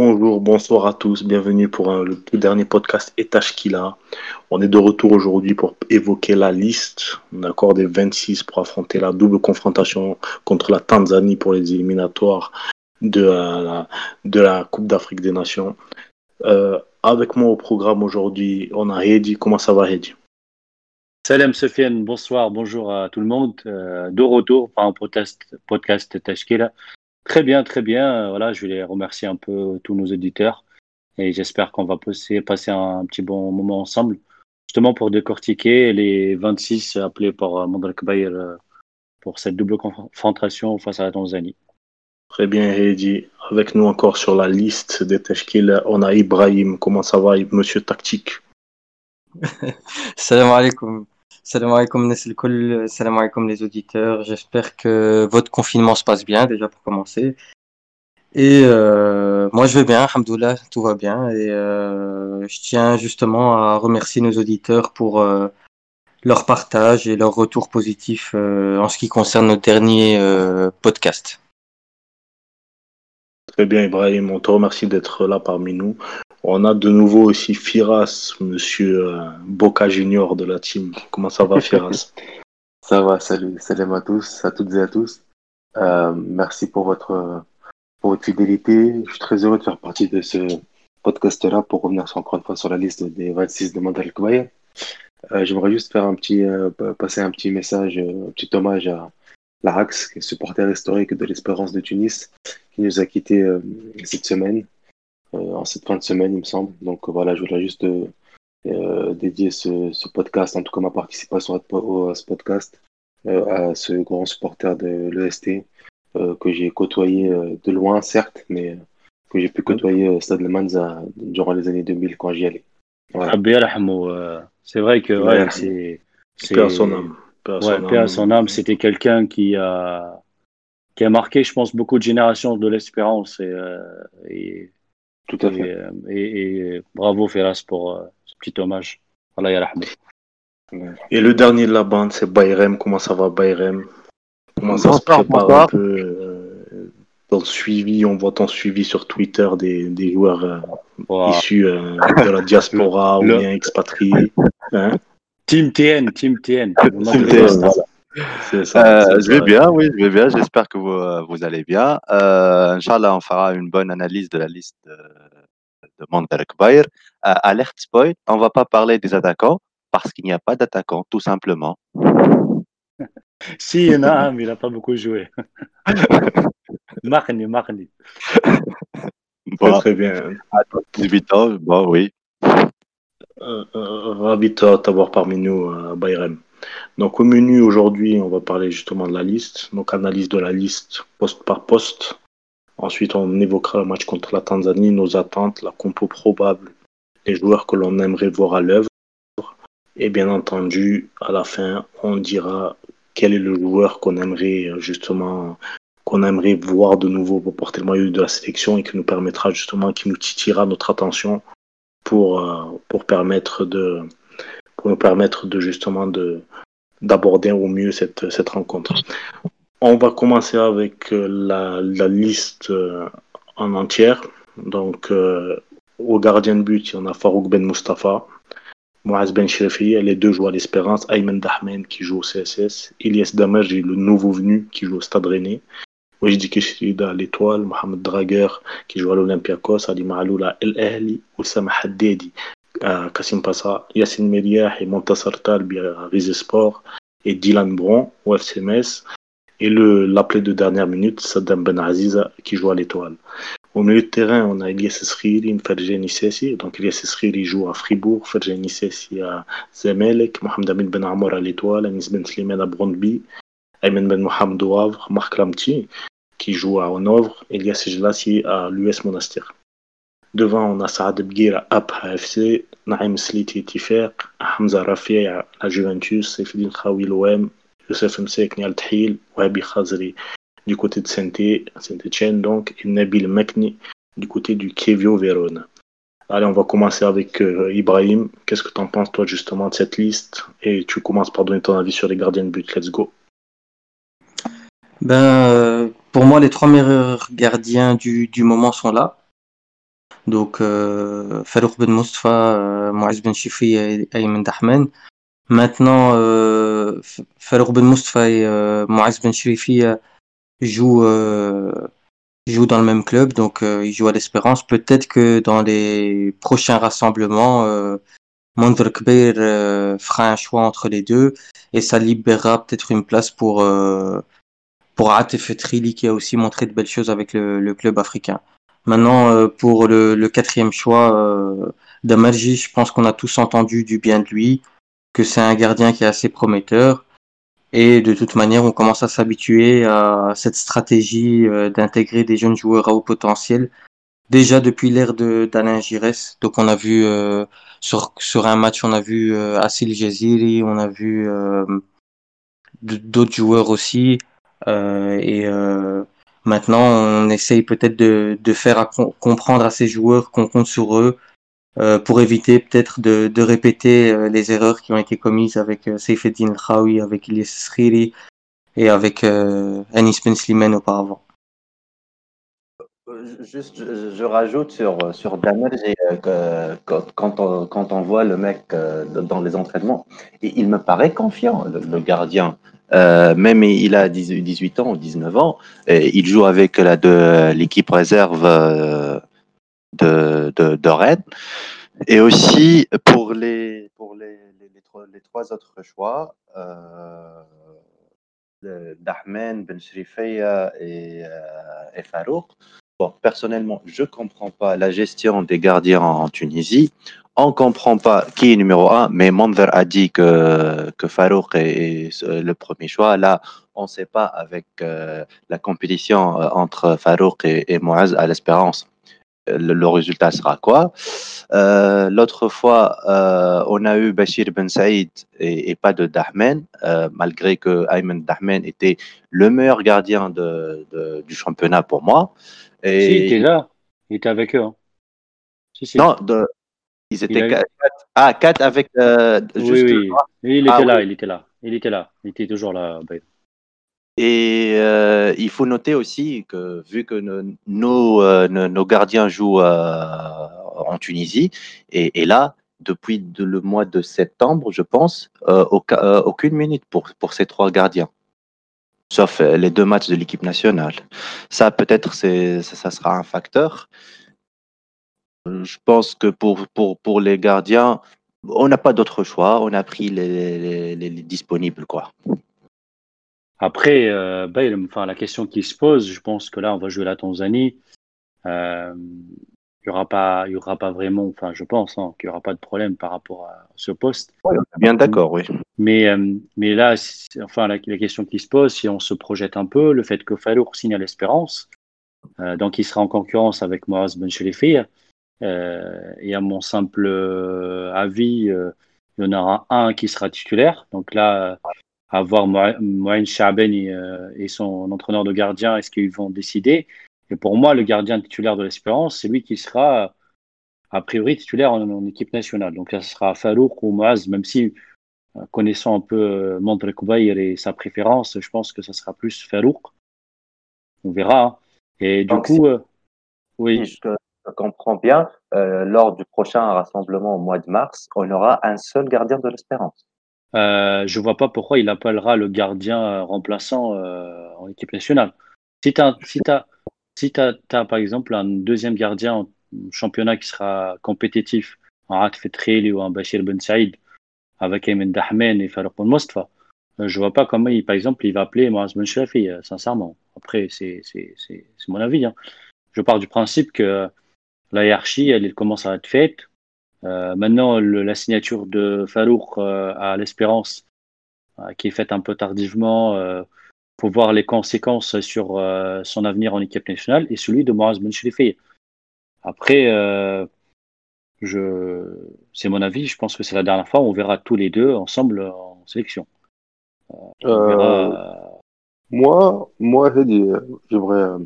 Bonjour, bonsoir à tous, bienvenue pour le tout dernier podcast Etashkila. On est de retour aujourd'hui pour évoquer la liste d'accord, des 26 pour affronter la double confrontation contre la Tanzanie pour les éliminatoires de euh, la, Coupe d'Afrique des Nations. Euh, avec moi au programme aujourd'hui, on a Hedi. Comment ça va Hedi? Salam Sofiane, bonsoir, bonjour à tout le monde. Euh, de retour pour un podcast, podcast. Très bien, très bien. Euh, Voilà, je voulais remercier un peu tous nos auditeurs et j'espère qu'on va passer, passer un petit bon moment ensemble, justement pour décortiquer les 26 appelés par euh, Mandrak Bayer euh, pour cette double confrontation face à la Tanzanie. Très bien Hedi. Avec nous encore sur la liste des Tashkil, on a Ibrahim. Comment ça va Monsieur Tactique? Salam alaikum. Salam alaikum Nesselkol, salam alaikum les auditeurs. J'espère que votre confinement se passe bien déjà pour commencer. Et euh, moi je vais bien, Alhamdoulilah, tout va bien. Et euh, je tiens justement à remercier nos auditeurs pour euh, leur partage et leur retour positif en ce qui concerne nos derniers podcasts. Très bien Ibrahim, on te remercie d'être là parmi nous. On a de nouveau aussi Firas, monsieur euh, Boca Junior de la team. Comment ça va, Firas? Ça va, salut, salam à tous, à toutes et à tous. Euh, merci pour votre, pour votre fidélité. Je suis très heureux de faire partie de ce podcast-là pour revenir encore une fois sur la liste des 26 de Mandal Kouaï. Euh, J'aimerais juste faire un petit, euh, passer un petit message, un petit hommage à Larax, qui est supporter historique de l'Espérance de Tunis, qui nous a quittés euh, cette semaine, en cette fin de semaine, il me semble. Donc voilà, je voulais juste euh, euh, dédier ce, ce podcast, en tout cas ma participation à, ce podcast, euh, à ce grand supporter de l'EST euh, que j'ai côtoyé euh, de loin, certes, mais euh, que j'ai pu côtoyer au Stade Le Manza durant les années 2000 quand j'y allais. Voilà. Euh, c'est vrai que Ouais. ouais, c'est. Paix à son âme. Ouais, son âme. son âme, c'était quelqu'un qui a, qui a marqué, je pense, beaucoup de générations de l'espérance. Et, euh, et, Tout à et, fait. euh, et- et bravo Ferras pour euh, ce petit hommage. Allah. Ouais. Et le dernier de la bande, c'est Bayrem. Comment ça va, Bayrem? Comment ça se prépare un peu euh, dans le suivi? On voit ton suivi sur Twitter des, des joueurs euh, Wow. issus euh, de la diaspora ou bien expatriés. Hein? Team TN, Team TN. Team voilà. C'est ça, Euh, c'est je vais ça. bien, oui, je vais bien. J'espère que vous, euh, vous allez bien. Euh, Inch'Allah, on fera une bonne analyse de la liste de, de Mandarek Bayer. Euh, alerte spoil, on va pas parler des attaquants parce qu'il n'y a pas d'attaquants, tout simplement. Si, il y en a un, mais il n'a pas beaucoup joué. Marni, Marni. Très, Bon, très bien. à 18 ans, bon, oui. Euh, euh, ravi de t'a- t'avoir parmi nous, euh, Bayrem. Donc, au menu aujourd'hui, on va parler justement de la liste. Donc, analyse de la liste poste par poste. Ensuite, on évoquera le match contre la Tanzanie, nos attentes, la compo probable, les joueurs que l'on aimerait voir à l'œuvre. Et bien entendu, à la fin, on dira quel est le joueur qu'on aimerait euh, justement qu'on aimerait voir de nouveau pour porter le maillot de la sélection et qui nous permettra justement, qui nous titillera notre attention pour, euh, pour permettre de pour nous permettre de justement de d'aborder au mieux cette, cette rencontre. On va commencer avec euh, la, la liste euh, en entière. Donc euh, au gardien de but, il y en a Farouk Ben Mustafa, Moaz Ben Shrefi, les deux jouent à l'Espérance, Ayman Dahmen qui joue au CSS, Ilyes Damerji, le nouveau venu qui joue au Stade Rennais, Wajdi Kishida à l'Étoile, Mohamed Draguer qui joue à l'Olympiakos, Ali Maaloul à El Ahli, Oussama Haddadi à Kassim Passa, Yassine Meriah et Montassar Talbi à et Dylan Bron au FC et le l'appelé de dernière minute Saddam Ben Aziza qui joue à l'Étoile. Au milieu de terrain, on a Elias Esriri, Ferjani Sessi. Donc Elias Esriri joue à Fribourg, Ferjani Sessi à Zemelek, Mohamed Amin Ben Amour à l'Étoile, Anis Ben Slimane à Brondby, Ayman Ben Mohamed au Havre, Marc Lamti qui joue à Hanovre, Elias Jelassi à l'US Monastir. Devant, on a Saad Bgir à Abha FC, Naïm Sliti Tifaq, Hamza Rafi à la Juventus, Saifedin Khawi l'OM, Youssef Msekni al Tahil, Wahabi Khazri du côté de Saint-Etienne, donc, et Nabil Mekni du côté du Kevio Verona. Allez, on va commencer avec euh, Ibrahim. Qu'est-ce que tu en penses, toi, justement, de cette liste? Et tu commences par donner ton avis sur les gardiens de but. Let's go. Ben, euh, pour moi, les trois meilleurs gardiens du, du moment sont là. Donc, euh, Farouk Ben Mustafa, euh, Moaz Ben Chifi et Ayman Dahman. Maintenant, euh, Farouk Ben et Moaz Ben Chifi jouent, jouent dans le même club, donc ils jouent à l'Espérance. Peut-être que dans les prochains rassemblements, Mondr Kbeir fera un choix entre les deux et ça libérera peut-être une place pour, pour Atif Trili qui a aussi montré de belles choses avec le, le club africain. Maintenant, euh, pour le, le quatrième choix euh, d'Amarji, je pense qu'on a tous entendu du bien de lui, que c'est un gardien qui est assez prometteur. Et de toute manière, on commence à s'habituer à cette stratégie euh, d'intégrer des jeunes joueurs à haut potentiel. Déjà depuis l'ère d'Alain Giresse. Donc on a vu euh, sur, sur un match, on a vu euh, Assil Jaziri, on a vu euh, d'autres joueurs aussi. Et maintenant, on essaye peut-être de, faire à com- comprendre à ces joueurs qu'on compte sur eux euh, pour éviter peut-être de, répéter euh, les erreurs qui ont été commises avec euh, Seyfeddin Khaoui, avec Ilyes Skhiri et avec euh, Anis Ben auparavant. Euh, Juste, je, rajoute sur, sur euh, que- quand, on, quand on voit le mec euh, dans les entraînements, il, me paraît confiant, le, gardien. Même il a 18 18 ans ou 19 ans, il joue avec la l'équipe réserve de, de, de Rennes. Et aussi pour les, pour les, les, trois, autres choix, euh, Ben Shrifeya et, euh, et Farouk. Personnellement, je ne comprends pas la gestion des gardiens en Tunisie. On ne comprend pas qui est numéro un, mais Manver a dit que, Farouk est, est le premier choix. Là, on ne sait pas avec euh, la compétition euh, entre Farouk et, Moaz à l'espérance. Le, résultat sera quoi? Euh, L'autre fois, euh, on a eu Bachir Ben Saïd et, pas de Dahmen, euh, malgré que Ayman Dahmen était le meilleur gardien du championnat pour moi. Si, il était là. Il était avec eux. hein. Si, si. non, de- ils étaient Il eu- quatre, ah quatre avec euh, oui, oui. Il était Ah, là, oui. il était là. Il était là. Il était toujours là. Et euh, il faut noter aussi que vu que nos, euh, nos, nos gardiens jouent en Tunisie, et, et là, depuis de- le mois de septembre, je pense, aucun- aucune minute pour, pour ces trois gardiens, sauf euh, les deux matchs de l'équipe nationale. Ça, peut-être, ça, sera un facteur. Je pense que pour, pour, pour les gardiens, on n'a pas d'autre choix. On a pris les, les, les- les disponibles, quoi. Après, ben, la question qui se pose, je pense que là, on va jouer la Tanzanie. Euh, il y aura pas, il y aura pas vraiment, enfin, je pense hein, qu'il y aura pas de problème par rapport à ce poste. Ouais, bien d'accord, oui. Mais, euh, mais là, enfin, la, la question qui se pose, si on se projette un peu, le fait que Farouk signe à l'Espérance, euh, donc il sera en concurrence avec Moaz Ben Chelifi, euh, et à mon simple euh, avis, il y en aura un qui sera titulaire. Donc là, à voir Moïn Chaben et, et son entraîneur de gardien, est-ce qu'ils vont décider? Et pour moi, le gardien titulaire de l'Espérance, c'est lui qui sera a priori titulaire en, en équipe nationale. Donc ce sera Farouk ou Moaz, même si euh, connaissant un peu euh, Mandre Koubaïr et sa préférence, je pense que ça sera plus Farouk. On verra. hein. Et du coup, euh, oui, Si je, je comprends bien, euh, lors du prochain rassemblement au mois de mars, on aura un seul gardien de l'espérance. euh, je vois pas pourquoi il appellera le gardien remplaçant en équipe nationale. Si tu as, si si t'as, t'as, par exemple un deuxième gardien en championnat qui sera compétitif, un Atf Treli ou un Bachir Ben Saïd, avec Ayman Dahmen et Farouk Mostafa, euh, je vois pas comment, il, par exemple, il va appeler Moaz Ben Shafi, euh, sincèrement. Après, c'est, mon avis. hein. Je pars du principe que la hiérarchie, elle, commence à être faite. Euh, maintenant, la signature de Farouk à l'Espérance, qui est faite un peu tardivement, pour voir les conséquences sur euh, son avenir en équipe nationale, et celui de Moaz Ben Cherifi. Après, euh, je, c'est mon avis, je pense que c'est la dernière fois où on verra tous les deux ensemble en sélection. On Euh, verra, moi, moi, j'aimerais,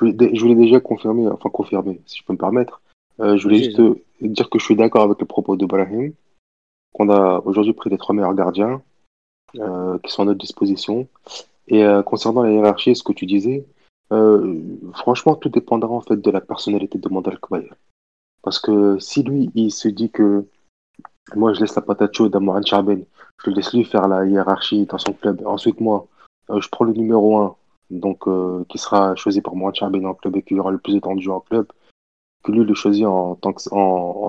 je voulais, déjà confirmer, enfin confirmer, si je peux me permettre. Je voulais juste dire que je suis d'accord avec le propos de Brahim, qu'on a aujourd'hui pris les trois meilleurs gardiens euh, qui sont à notre disposition. Et euh, concernant la hiérarchie, ce que tu disais, euh, franchement, tout dépendra en fait de la personnalité de Mandel Kbaye. Parce que si lui, il se dit que moi, je laisse la patate chaude à Mohamed Chaben, je laisse lui faire la hiérarchie dans son club. Ensuite, moi, euh, je prends le numéro 1, donc, qui sera choisi par Mohamed Chaben en club et qui aura le plus étendu en club, que lui le choisit en, tant que,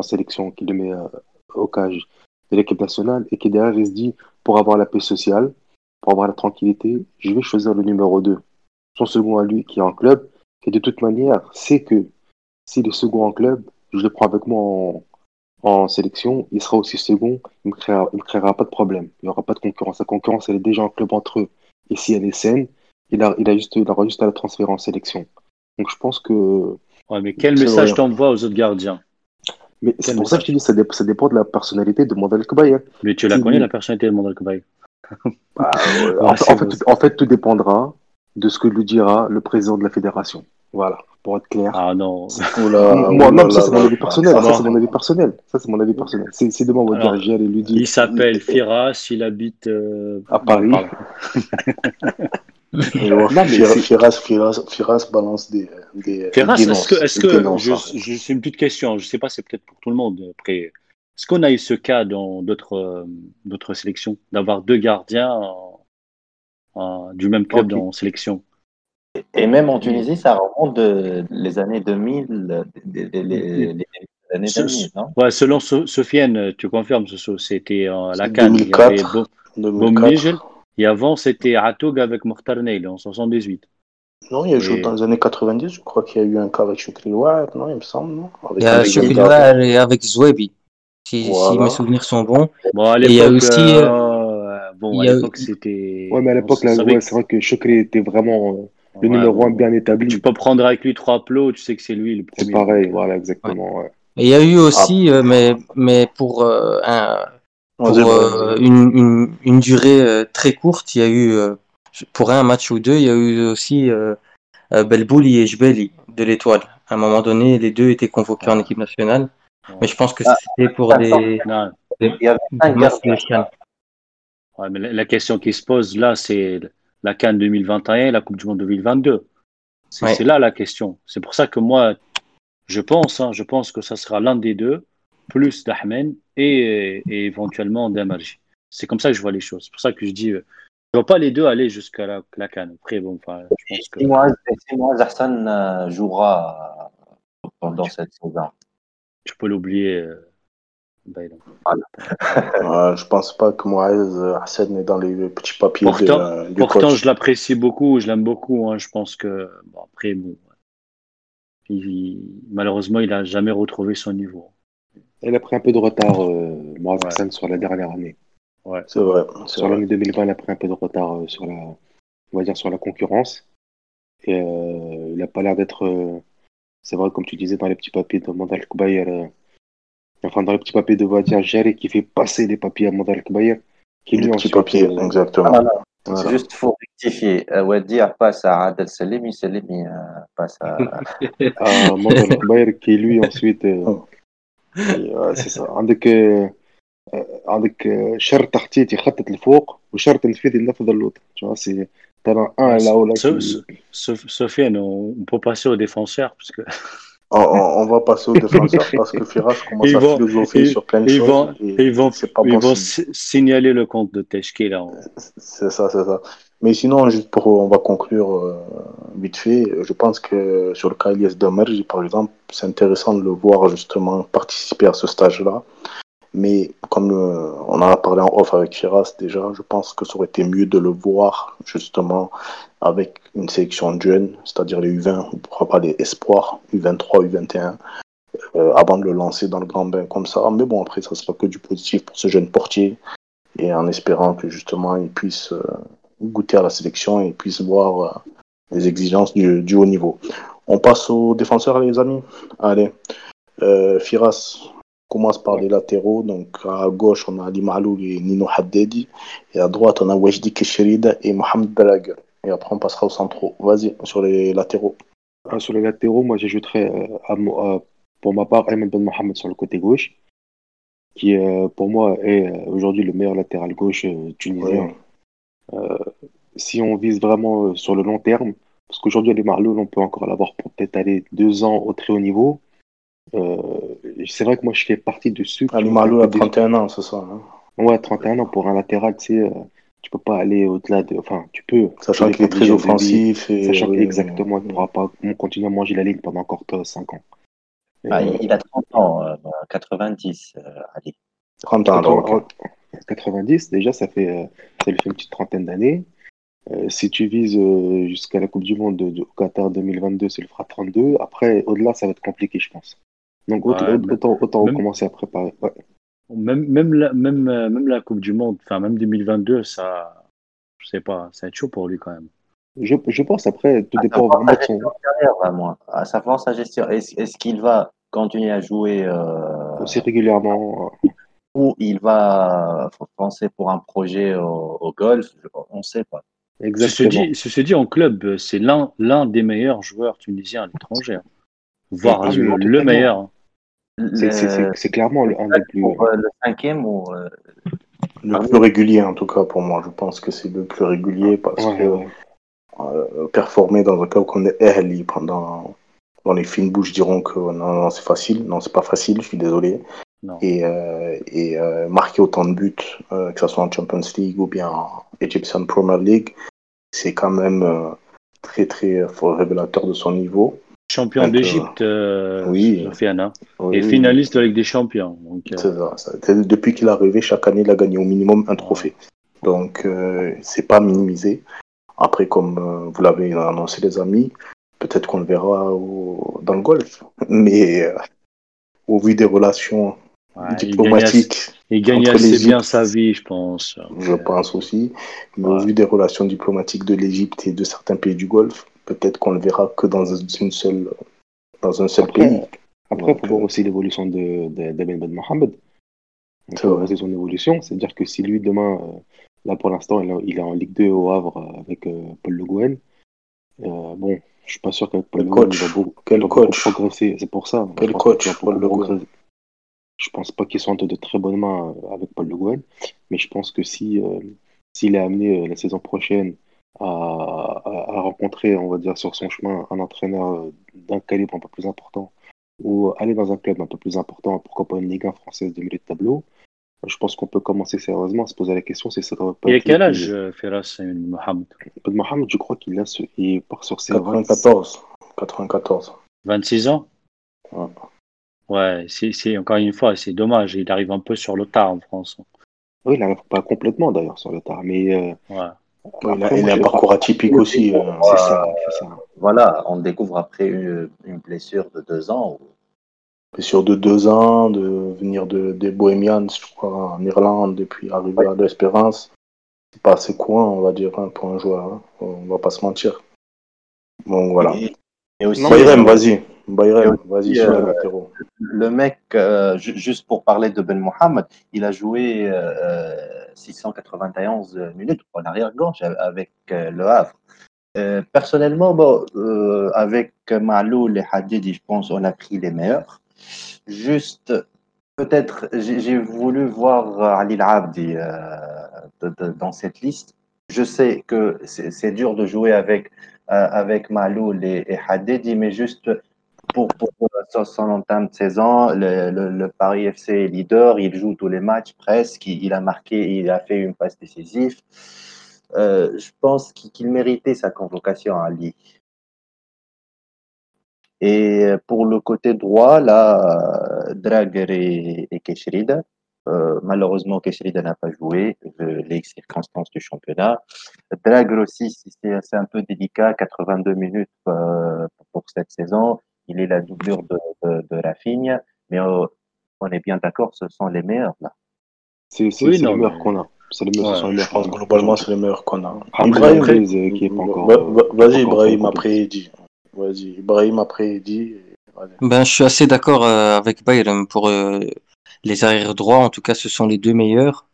sélection, qui le met au cage de l'équipe nationale et qui derrière, il se dit, pour avoir la paix sociale, pour avoir la tranquillité, je vais choisir le numéro 2, son second à lui qui est en club, et de toute manière, c'est que s'il est second en club, je le prends avec moi en, en sélection, il sera aussi second, il ne me créera, il me créera pas de problème. Il n'y aura pas de concurrence. La concurrence, elle est déjà en club entre eux. Et si elle est saine, il, a, il, a juste, il aura juste à la transférer en sélection. Donc je pense que. Ouais, mais quel message t'envoies aux autres gardiens? Mais c'est pour ça que je te dis, ça, dé- ça dépend de la personnalité de Mandel Kbaye. Mais tu la connais, la personnalité de Mandel Kbaye Bah, euh, Ouais, en, fait, vrai. en fait, tout dépendra de ce que lui dira le président de la fédération. Voilà, pour être clair. Ah non. Oula, Moi, oula non, ça c'est mon avis personnel. Ça va. c'est mon avis personnel. Ça c'est mon avis personnel. C'est demain on va Alors, dire et lui dit Il s'appelle Firas, il habite euh, à Paris. Non, mais Firas, Firas, Firas balance des, des Firas, est-ce que, est-ce dénonce je, je- c'est une petite question, je sais pas, c'est peut-être pour tout le monde. Après, est-ce qu'on a eu ce cas dans d'autres euh, d'autres sélections d'avoir deux gardiens en- en- du même club Ok. en sélection? Et même en Tunisie, ça remonte de les années 2000, les, les- les- les années Ce- 2000, non? Ouais, selon So- Sofiane, tu confirmes, c'était euh, la Cannes. Il y 2004. avait Bo- 2004. Boumnigel, et avant c'était Atoug avec Mokhtar Neil en 78. Non, il a joué Et- dans les années 90. Je crois qu'il y a eu un cas avec Choukri non, il me semble, non? Avec Il y a Choukri et avec Zouebi, si, mes souvenirs sont bons. Bon, à Et il y a l'époque, aussi, euh, bon, à l'époque c'était. Ouais, mais à l'époque, ouais, c'est vrai que Chokri était vraiment euh, le Ouais, numéro bon, un bien établi. Tu peux prendre avec lui trois plots, tu sais que c'est lui le premier. C'est pareil, voilà, exactement. ouais. Et il y a eu aussi, euh, mais, mais pour, euh, un, euh, une, une, une durée euh, très courte, il y a eu, euh, pour un match ou deux, il y a eu aussi euh, euh, Belbouli et Jbeli de l'Étoile. À un moment donné, les deux étaient convoqués en équipe nationale. Mais je pense que Ah, c'était pour ah, des, Non, Il y avait des cinq matchs de gardiens. Cannes. ouais, mais la, la question qui se pose là, c'est la Cannes 2021 et la Coupe du Monde 2022. C'est Ouais. c'est là la question. C'est pour ça que moi, je pense, hein, je pense que ça sera l'un des deux, plus d'Ahmed et, et éventuellement d'Amarji. C'est comme ça que je vois les choses. C'est pour ça que je dis, euh, je vois pas les deux aller jusqu'à la, la Cannes. Après, bon, enfin, je pense que. Si Moaz si Hassan jouera pendant cette saison. Tu peux l'oublier. euh, Bayram. Ouais, je pense pas que Moaez euh, Hassan est dans les petits papiers Pourtant- de, euh, du Pourtant, coach. je l'apprécie beaucoup, je l'aime beaucoup. hein. Je pense que, bon, après, bon, il- malheureusement, il a jamais retrouvé son niveau. Elle a pris un peu de retard, euh, Moaz Ouais. Hassan, sur la dernière année. Ouais. C'est vrai. Sur vrai. l'année 2020, elle a pris un peu de retard euh, sur la, on va dire, sur la concurrence. Et euh, il n'a pas l'air d'être. euh, c'est vrai, comme tu disais dans les petits papiers de Mandal Kbayer, euh, enfin dans les petits papiers de Vadia Jarry qui fait passer les papiers à Mandal Kbayer, qui Les lui petits ensuite, papiers, euh, exactement. Ah, non, Voilà. Juste faut rectifier. Euh, Wadir passe à Adel Salimi, Salimi euh, passe à. à Mandal Kbayer qui lui ensuite. euh, et, ouais, c'est ça. عندك آه، عندك آه، شرط تحتيت يخطط لفوق وشرط الفيد ينفذ اللوط tu vois c'est t'en as un là ou là So- qui- so- Sof- Sofiane, on, peut passer aux défenseurs, parce que On, on- on va passer aux défenseurs parce que Firas commence Ils à vont- philosopher ils- sur plein de ils choses. vont, et ils vont, pas ils signaler le compte de Teshke là. C'est ça, c'est ça. Mais sinon, juste pour, on va conclure euh, vite fait. Je pense que sur le cas Elias Damerji, par exemple, c'est intéressant de le voir justement participer à ce stage-là. Mais comme euh, on en a parlé en off avec Firas déjà, je pense que ça aurait été mieux de le voir justement avec une sélection de jeunes, c'est-à-dire les U20, ou pourquoi pas les espoirs, U23, U21, euh, avant de le lancer dans le grand bain comme ça. Mais bon, après, ça sera que du positif pour ce jeune portier et en espérant que justement il puisse euh, goûter à la sélection et puisse voir les exigences du, haut niveau. On passe aux défenseurs, les amis. Allez, Firas commence par les latéraux. Donc à gauche, on a Ali Maloul et Nino Haddadi. Et à droite, on a Wajdi Kesherida et Mohamed Balaguer. Et après, on passera au centraux. Vas-y, sur les latéraux. Ah, sur les latéraux, moi j'ajouterais euh, à- pour ma part Ayman Ben Mohamed sur le côté gauche, qui euh, pour moi est euh, aujourd'hui le meilleur latéral gauche euh, tunisien. Euh, si on vise vraiment euh, sur le long terme, parce qu'aujourd'hui les Marloul, on peut encore l'avoir pour peut-être aller deux ans au très haut niveau. Euh, c'est vrai que moi, je fais partie de ceux qui Ali Malou a des- 31 ans, c'est ça. hein. Ouais, 31 ans pour un latéral, tu sais, euh, tu peux pas aller au-delà de. Enfin, tu peux. Sachant qu'il est très offensif. Et, Sachant oui, exactement qu'il ne pourra pas continuer à manger la ligne pendant encore 5 ans. Et, Ah, euh, il il a 30 ans, euh, 90, euh, Ali. 30 ans, alors, ok. 90, déjà, ça fait, euh, ça lui fait une petite trentaine d'années. Euh, si tu vises euh, jusqu'à la Coupe du Monde de, de- au Qatar 2022, ça lui fera 32. Après, au-delà, ça va être compliqué, je pense. Donc, autant, Ouais, autant, autant même- commencer à préparer. Ouais. Même, même, la, même, euh, même la Coupe du Monde, enfin, même 2022, ça, je sais pas, ça va être chaud pour lui quand même. Je, je pense, après, tout À dépend vraiment de son. carrière, vraiment. À savoir sa gestion. Est-ce est-ce qu'il va continuer à jouer euh, aussi régulièrement. euh, ou il va penser pour un projet au, au golf? On ne sait pas. Ceci Exactement. dit, ceci dit, en club, c'est l'un l'un des meilleurs joueurs tunisiens à l'étranger, voire Ah, le, meilleur. C'est- clairement le, un des plus. pour, euh, le cinquième ou euh, Le plus régulier, en tout cas, pour moi. Je pense que c'est le plus régulier parce Ouais, que ouais. euh, performer dans un club comme le Ahly pendant dans les fines bouches diront que non, non c'est facile. Non, c'est pas facile, je suis désolé. Non. Et, euh, et euh, marquer autant de buts, euh, que ce soit en Champions League ou bien en Egyptian Premier League, c'est quand même euh, très très révélateur de son niveau. Champion d'Égypte, euh, oui. Sofiane, hein, Oui, et oui, finaliste Ligue des Champions. Donc, euh, C'est ça, ça. C'est- Depuis qu'il est arrivé, chaque année, il a gagné au minimum un trophée. Donc, euh, c'est pas minimisé. Après, comme euh, vous l'avez annoncé, les amis, peut-être qu'on le verra au- dans le golf. Mais euh, au vu des relations ouais, il gagne assez, diplomatiques, il gagne assez bien sa vie, je pense. je pense aussi, mais au vu des relations diplomatiques de l'Égypte et de certains pays du Golfe, peut-être qu'on le verra que dans une seule, dans un seul Après, pays. Après, il faut voir aussi l'évolution de, de, d'Aben Ben Mohamed. Il C'est faut voir son évolution. C'est-à-dire que si lui, demain, euh, là pour l'instant, il, est- en Ligue 2 au Havre euh, avec euh, Paul Le. Euh, bon, je suis pas sûr qu'avec Paul Le Guen, il va beaucoup, Quel il va beaucoup coach progresser. C'est pour ça. Quel coach, va Paul Le. Je pense pas qu'il soit entre de très bonnes mains avec Paul Le Guen, mais je pense que si euh, s'il est amené euh, la saison prochaine à, à- à rencontrer, on va dire, sur son chemin un entraîneur euh, d'un calibre un peu plus important ou aller dans un club un peu plus important, pourquoi pas une Ligue 1 française de milieu de tableau, je pense qu'on peut commencer sérieusement à se poser la question si ça va pas Il a quel âge, qui- euh, Firas Mohamed? Ben Mohamed, je crois qu'il a ce... il part sur ses 94. 94. 26 ans? Ouais. Ouais, c'est c'est- encore une fois, c'est dommage. Il arrive un peu sur le tard en France. Oui, il n'arrive pas complètement d'ailleurs sur le tard, mais euh, Ouais. Il a, il un parcours atypique aussi. euh. c'est ça, c'est ça. voilà, on découvre après une, une blessure de deux ans. sur de deux ans, de venir de, des Bohemians, je crois, en Irlande, et puis arriver à l'Espérance. C'est pas assez courant, on va dire, hein, pour un joueur. hein. On va pas se mentir. Donc voilà. Et, et aussi, Bayrem, euh, vas-y. Bayrem, vas-y aussi, sur les euh, latéraux. le mec, euh, ju- juste pour parler de Ben Mohamed, il a joué euh, 691 minutes en arrière-gauche avec euh, le Havre. Euh, personnellement, bon, euh, avec Maloul et Hadidi, je pense on a pris les meilleurs. Juste, peut-être, j'ai voulu voir Ali Abdi euh, dans cette liste. Je sais que c'est dur de jouer avec, euh, avec Maloul et, et Hadidi, mais juste pour, son, entame de saison, le, Paris FC est leader, il joue tous les matchs presque, il, a marqué, il a fait une passe décisive. Euh, je pense qu'il méritait sa convocation à Ali. Et pour le côté droit, là, Drager et, et. Euh, malheureusement, Keshrida n'a pas joué, vu les circonstances du championnat. Drager aussi, si c'est c'est un peu délicat, 82 minutes euh, pour cette saison. Il est la doublure de, de, de Rafinha, mais euh, on est bien d'accord, ce sont les meilleurs là. C'est Oui, les meilleurs mais- qu'on a. C'est les meilleurs, Ouais, ce sont les Je meilleurs pense qu'on a. globalement, c'est les meilleurs qu'on a. Ibrahim, qui est pas encore. vas-y, Ibrahim, après Eddy. Vas-y, Ibrahim, après Eddy. Ben, je suis assez d'accord euh, avec Bayram pour euh, les arrières droits. En tout cas, ce sont les deux meilleurs.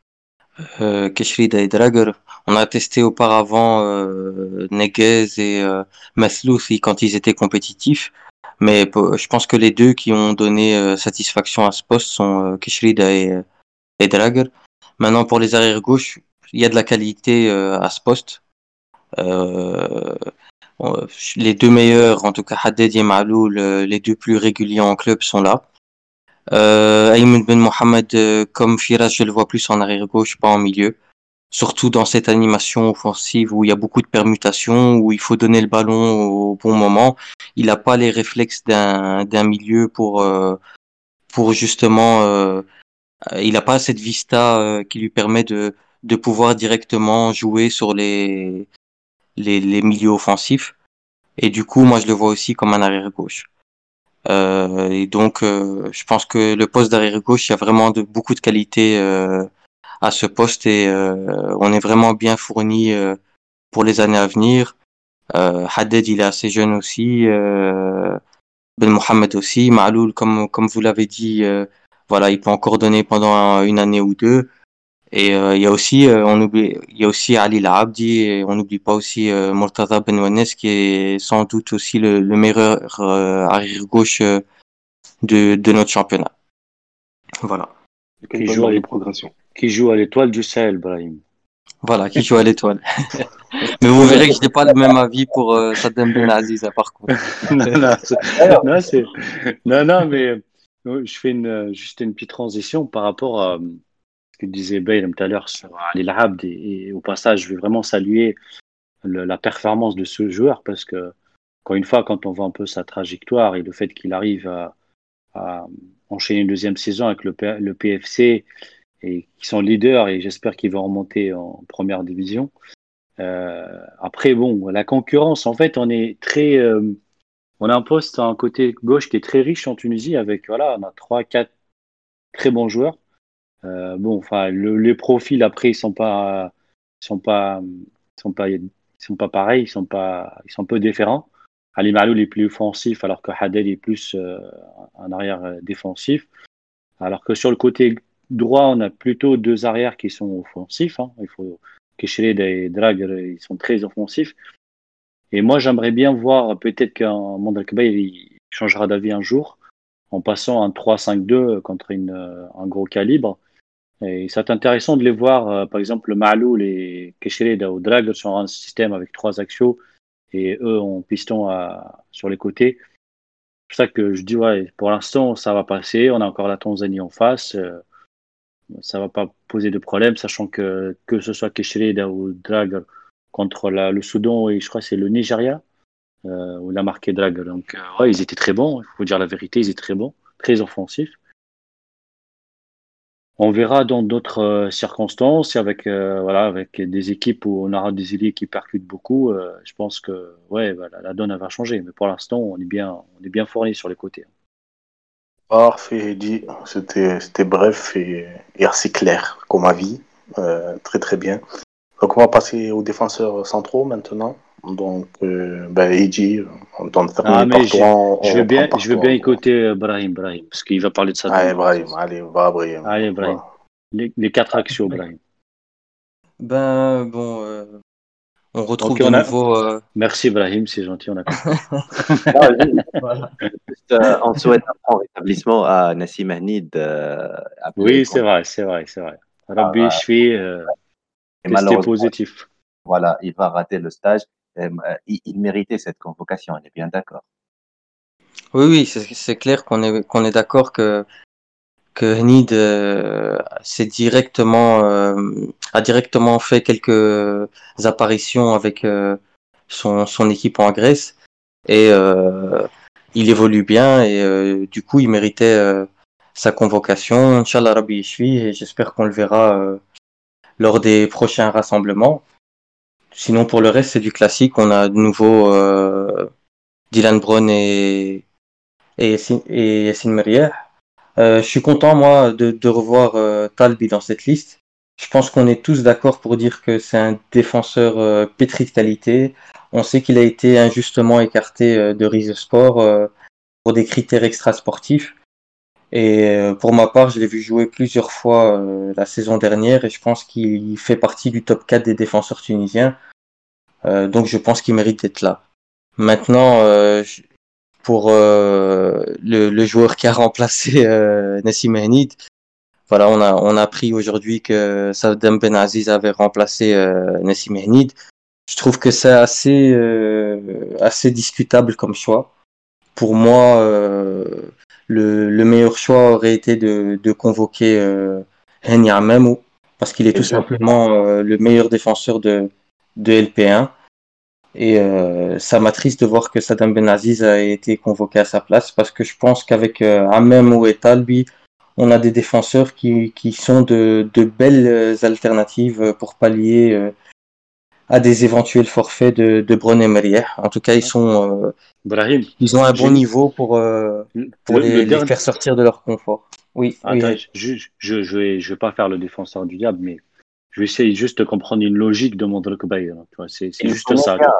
Euh, Keshrida et Drager. On a testé auparavant euh, Neguez et euh, Maslouthi quand ils étaient compétitifs. Mais je pense que les deux qui ont donné euh, satisfaction à ce poste sont euh, Keshrida et, euh, et Drager. Maintenant, pour les arrières gauche, il y a de la qualité à ce poste. Les deux meilleurs, en tout cas Haddad et Maloul, les deux plus réguliers en club sont là. Ayman Ben Mohamed, comme Firas, je le vois plus en arrière gauche, pas en milieu. Surtout dans cette animation offensive où il y a beaucoup de permutations, où il faut donner le ballon au bon moment. Il n'a pas les réflexes d'un d'un milieu pour euh, pour justement. euh, il n'a pas cette vista euh, qui lui permet de de pouvoir directement jouer sur les les, les milieux offensifs. Et du coup, moi, je le vois aussi comme un arrière gauche. Euh, et donc, je pense que le poste d'arrière gauche, il y a vraiment de, beaucoup de qualité euh, à ce poste et euh, on est vraiment bien fourni euh, pour les années à venir. Euh, Haddad, il est assez jeune aussi. Euh, ben Mohamed aussi. Ma'loul, comme, comme vous l'avez dit, euh, voilà, il peut encore donner pendant un- une année ou deux. Et euh, il y a aussi, euh, on oublie, il y a aussi Ali Labdi et on n'oublie pas aussi euh, Murtaza Benouanes qui est sans doute aussi le, le meilleur euh, arrière gauche de, de notre championnat. Voilà. Qui joue marge de avec- progression. Qui joue à l'étoile du Sahel, Brahim. Voilà, qui joue à l'étoile. Mais vous verrez que je n'ai pas le même avis pour euh, Saddam Ben Aziz, hein, par contre. non, non, mais euh, je fais une, euh, juste une petite transition par rapport à euh, ce que disait Bayram tout à l'heure sur Ali Labd. Et, et au passage, je vais vraiment saluer le- la performance de ce joueur parce que, encore une fois, quand on voit un peu sa trajectoire et le fait qu'il arrive à, à enchaîner une deuxième saison avec le, P- le PFC et qui sont leaders et j'espère qu'ils vont remonter en première division. Euh, après, bon, la concurrence, en fait, on est très. euh, on a un poste, un côté gauche qui est très riche en Tunisie avec, voilà, on a trois, quatre très bons joueurs. Euh, bon, enfin, le- les profils après, ils sont pas, ils sont pas, ils sont pas, ils sont pas pareils, ils sont pas, ils sont un peu différents. Ali Maloul est plus offensif alors que Hadel est plus un arrière défensif. Alors que sur le côté droit, on a plutôt deux arrières qui sont offensifs. Hein. Il faut Kesheled et Drag, ils sont très offensifs. Et moi, j'aimerais bien voir peut-être qu'un Mandalkaba, il changera d'avis un jour en passant un 3-5-2 contre une, un gros calibre. Et c'est intéressant de les voir, euh, par exemple, le Maloul et Kesheled ou Drag sur un système avec trois axiaux et eux en piston à, sur les côtés. C'est ça que je dis, ouais, pour l'instant, ça va passer. On a encore la Tanzanie en face. euh, ça va pas poser de problème, sachant que que ce soit Kesheled ou Drag contre le Soudan et je crois c'est le Nigeria euh, où il a marqué Drag. Donc, euh, ils étaient très bons. Il faut dire la vérité, ils étaient très bons, très offensifs. On verra dans d'autres euh, circonstances, avec voilà, avec des équipes où on aura des ailiers qui percutent beaucoup. je pense que ouais, la donne va changer. Mais pour l'instant, on est bien, on est bien fourni sur les côtés. Parfait, dit. C'était c'était bref et, et assez clair comme avis. Euh, très très bien. Donc on va passer aux défenseurs centraux maintenant. Donc, euh, ben, Eddie, on terminer Ah, mais on- Je veux bien, je veux bien écouter euh, Brahim, Brahim, parce qu'il va parler de ça. Allez. Brahim, allez, va, Brahim. Allez, Brahim. Les, les quatre actions, Brahim. Ben bon, euh, on retrouve Ok, de on a- nouveau. euh, Merci, Brahim, c'est gentil. On a compris. Juste, euh, on souhaite un prompt rétablissement à Nassim Hanid. euh, Oui, c'est vrai, c'est vrai, c'est vrai. Rabbi ouais. Shfi, euh, Et testé malheureusement, positif. voilà, il va rater le stage. Il, il méritait cette convocation, on est bien d'accord. Oui, oui, c'est c'est clair qu'on est qu'on est d'accord que que Henid euh, directement euh, a directement fait quelques apparitions avec euh, son son équipe en Grèce et euh, il évolue bien et euh, du coup il méritait euh, sa convocation. Inch'Allah Rabbi Yishfi, et j'espère qu'on le verra lors des prochains rassemblements. Sinon pour le reste c'est du classique. On a de nouveau Dylan Brown et et et Yassine Meriah. Euh, je suis content, moi, de, de revoir euh, Talbi dans cette liste. Je pense qu'on est tous d'accord pour dire que c'est un défenseur euh, pétri de qualité. On sait qu'il a été injustement écarté de Rise Sport pour des critères extrasportifs. Et pour ma part, je l'ai vu jouer plusieurs fois euh, la saison dernière et je pense qu'il fait partie du top 4 des défenseurs tunisiens. Euh, donc je pense qu'il mérite d'être là. Maintenant, euh, pour euh, le, le joueur qui a remplacé euh, Nassim Henid. Voilà, on a, on a appris aujourd'hui que Saddam Ben Aziz avait remplacé euh, Nassim Henid. Je trouve que c'est assez, euh, assez discutable comme choix. pour moi, euh, le, le, meilleur choix aurait été de, de convoquer Henya Memou, parce qu'il est tout simplement le meilleur défenseur de, de LP1. Et euh, ça m'attriste de voir que Saddam Benaziz a été convoqué à sa place, parce que je pense qu'avec euh, Amem et Talbi, on a des défenseurs qui, qui sont de, de belles alternatives pour pallier euh, à des éventuels forfaits de, de Bron et. En tout cas, ils sont, euh, Brahim, ils ont un bon niveau pour, euh, pour le- les, le les dernier- faire sortir de leur confort. Oui, oui, Attends, je, je, je vais, je vais pas faire le défenseur du diable, mais je vais essayer juste de comprendre une logique de Mondrek Bayer. Tu vois, c'est juste ça. bien,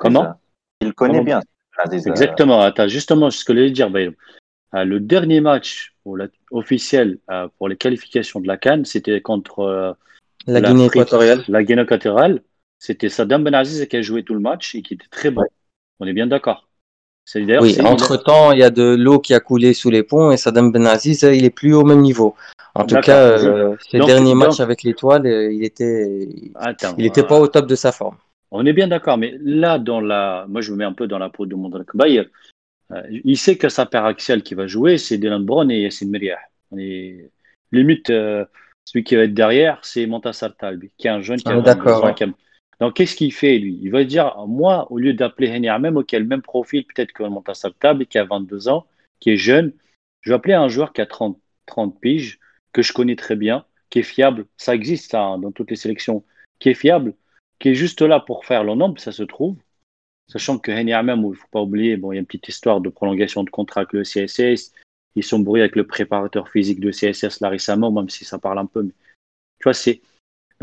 Comment? Il connaît Comment? bien. Exactement. Attends, justement, ce que je voulais dire, Bayer. Euh, le dernier match pour la- officiel euh, pour les qualifications de la Cannes, c'était contre euh, la Guinée équatoriale. La Guinée équatoriale. C'était Saddam Benaziz qui a joué tout le match et qui était très bon. On est bien d'accord. Oui, c'est- entre temps, il y a de l'eau qui a coulé sous les ponts et Saddam Benaziz, euh, il est plus au même niveau. En tout cas, euh, ses donc- derniers donc- matchs avec l'étoile, euh, il était, Attends, il était euh, pas au top de sa forme. On est bien d'accord, mais là, dans la, moi, je me mets un peu dans la peau de Mondrek Bayer. Euh, il sait que sa paire axiale qui va jouer, c'est Dylan Brown et Yassine Meriah. Est limite, celui qui va être derrière, c'est Montassar Talbi, qui est un jeune qui Ah, a 22 d'accord, ans, ouais. qui a- Donc, qu'est-ce qu'il fait, lui? Il va dire, moi, au lieu d'appeler Ahmed, qui a le même profil peut-être que Montassar Talbi, qui a 22 ans, qui est jeune, je vais appeler un joueur qui a 30, 30 piges, que je connais très bien, qui est fiable. Ça existe, ça, hein, dans toutes les sélections. Qui est fiable, qui est juste là pour faire le nombre, ça se trouve. Sachant que Henny Ahmed, il ne faut pas oublier, bon, il y a une petite histoire de prolongation de contrat avec le CSS. Ils sont brouillés avec le préparateur physique de CSS, Larissa Mo, même si ça parle un peu. Mais... Tu vois, c'est.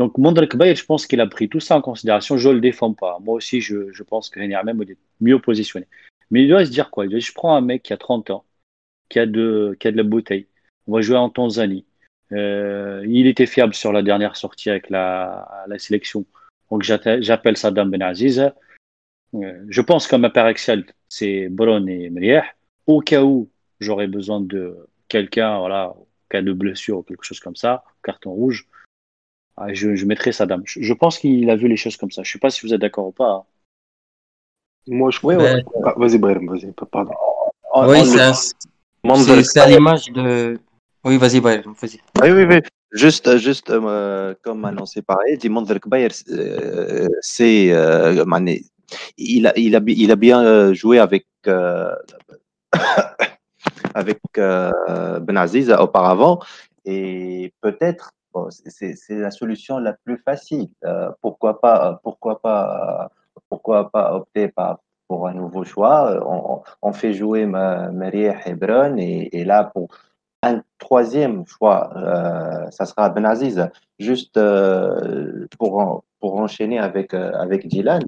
Donc, Mondrek Bayer, je pense qu'il a pris tout ça en considération. Je ne le défends pas. Moi aussi, je, pense que Ahmed il est mieux positionné. Mais il doit se dire quoi? Il doit Je prends un mec qui a 30 ans, qui a de, qui a de la bouteille. On va jouer en Tanzanie. Euh, il était fiable sur la dernière sortie avec la, la sélection. Donc, j'appelle Saddam Benaziz. Euh, je pense que ma axiale, c'est Bron et Meriah. Au cas où j'aurais besoin de quelqu'un, voilà, au cas de blessure ou quelque chose comme ça, carton rouge, ah, je, je mettrai Saddam. Je, je pense qu'il a vu les choses comme ça. Je ne sais pas si vous êtes d'accord ou pas. hein. Moi, je Oui, crois. oui. Ah, vas-y, Brahim, vas-y, pardon. On- Oui, c'est à l'image de. Oui, vas-y, Bayern, vas-y. Oui, oui, oui. Juste, juste euh, comme annoncé par Ed, Mondrek Bayer, euh, c'est, euh, mané- il, a, il, a, il a bien euh, joué avec, euh, avec euh, Benaziz auparavant et peut-être c'est- la solution la plus facile. Euh, pourquoi pas, pourquoi pas, pourquoi pas opter pour un nouveau choix? On, fait jouer Ma- Mariah Hebron et, là pour un troisième choix, euh, ça sera Benaziz, juste euh, pour, pour enchaîner avec, euh, avec Dylan.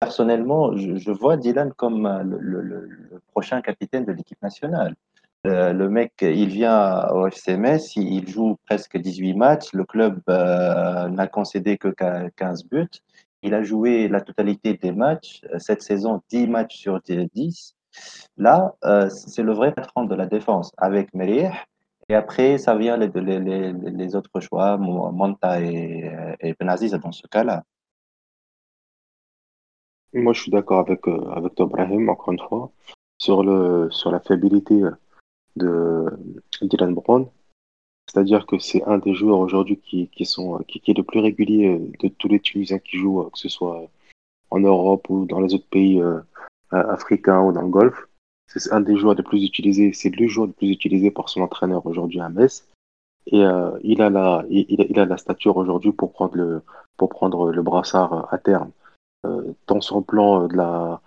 Personnellement, je, vois Dylan comme euh, le prochain capitaine de l'équipe nationale. Euh, le mec, il vient au FCMS, il, joue presque 18 matchs, le club euh, n'a concédé que quin- 15 buts. Il a joué la totalité des matchs, euh, cette saison 10 matchs sur 10. Là, c'est le vrai patron de la défense avec Merih. Et après, ça vient les, autres choix, Mo- Monta et, Benaziz dans ce cas-là. Moi, je suis d'accord avec, avec toi, Brahim, encore une fois, sur le, sur la fiabilité de Dylan Brown. C'est-à-dire que c'est un des joueurs aujourd'hui qui, qui sont, qui, est le plus régulier de tous les Tunisiens qui jouent, euh, que ce soit en Europe ou dans les autres pays euh, euh, africains ou dans le Golfe. C'est un des joueurs les plus utilisés, c'est le joueur le plus utilisé par son entraîneur aujourd'hui à Metz. Et euh, il a la, il, a- la stature aujourd'hui pour prendre le, pour prendre le brassard à terme. Euh, tant sur plan euh, de la,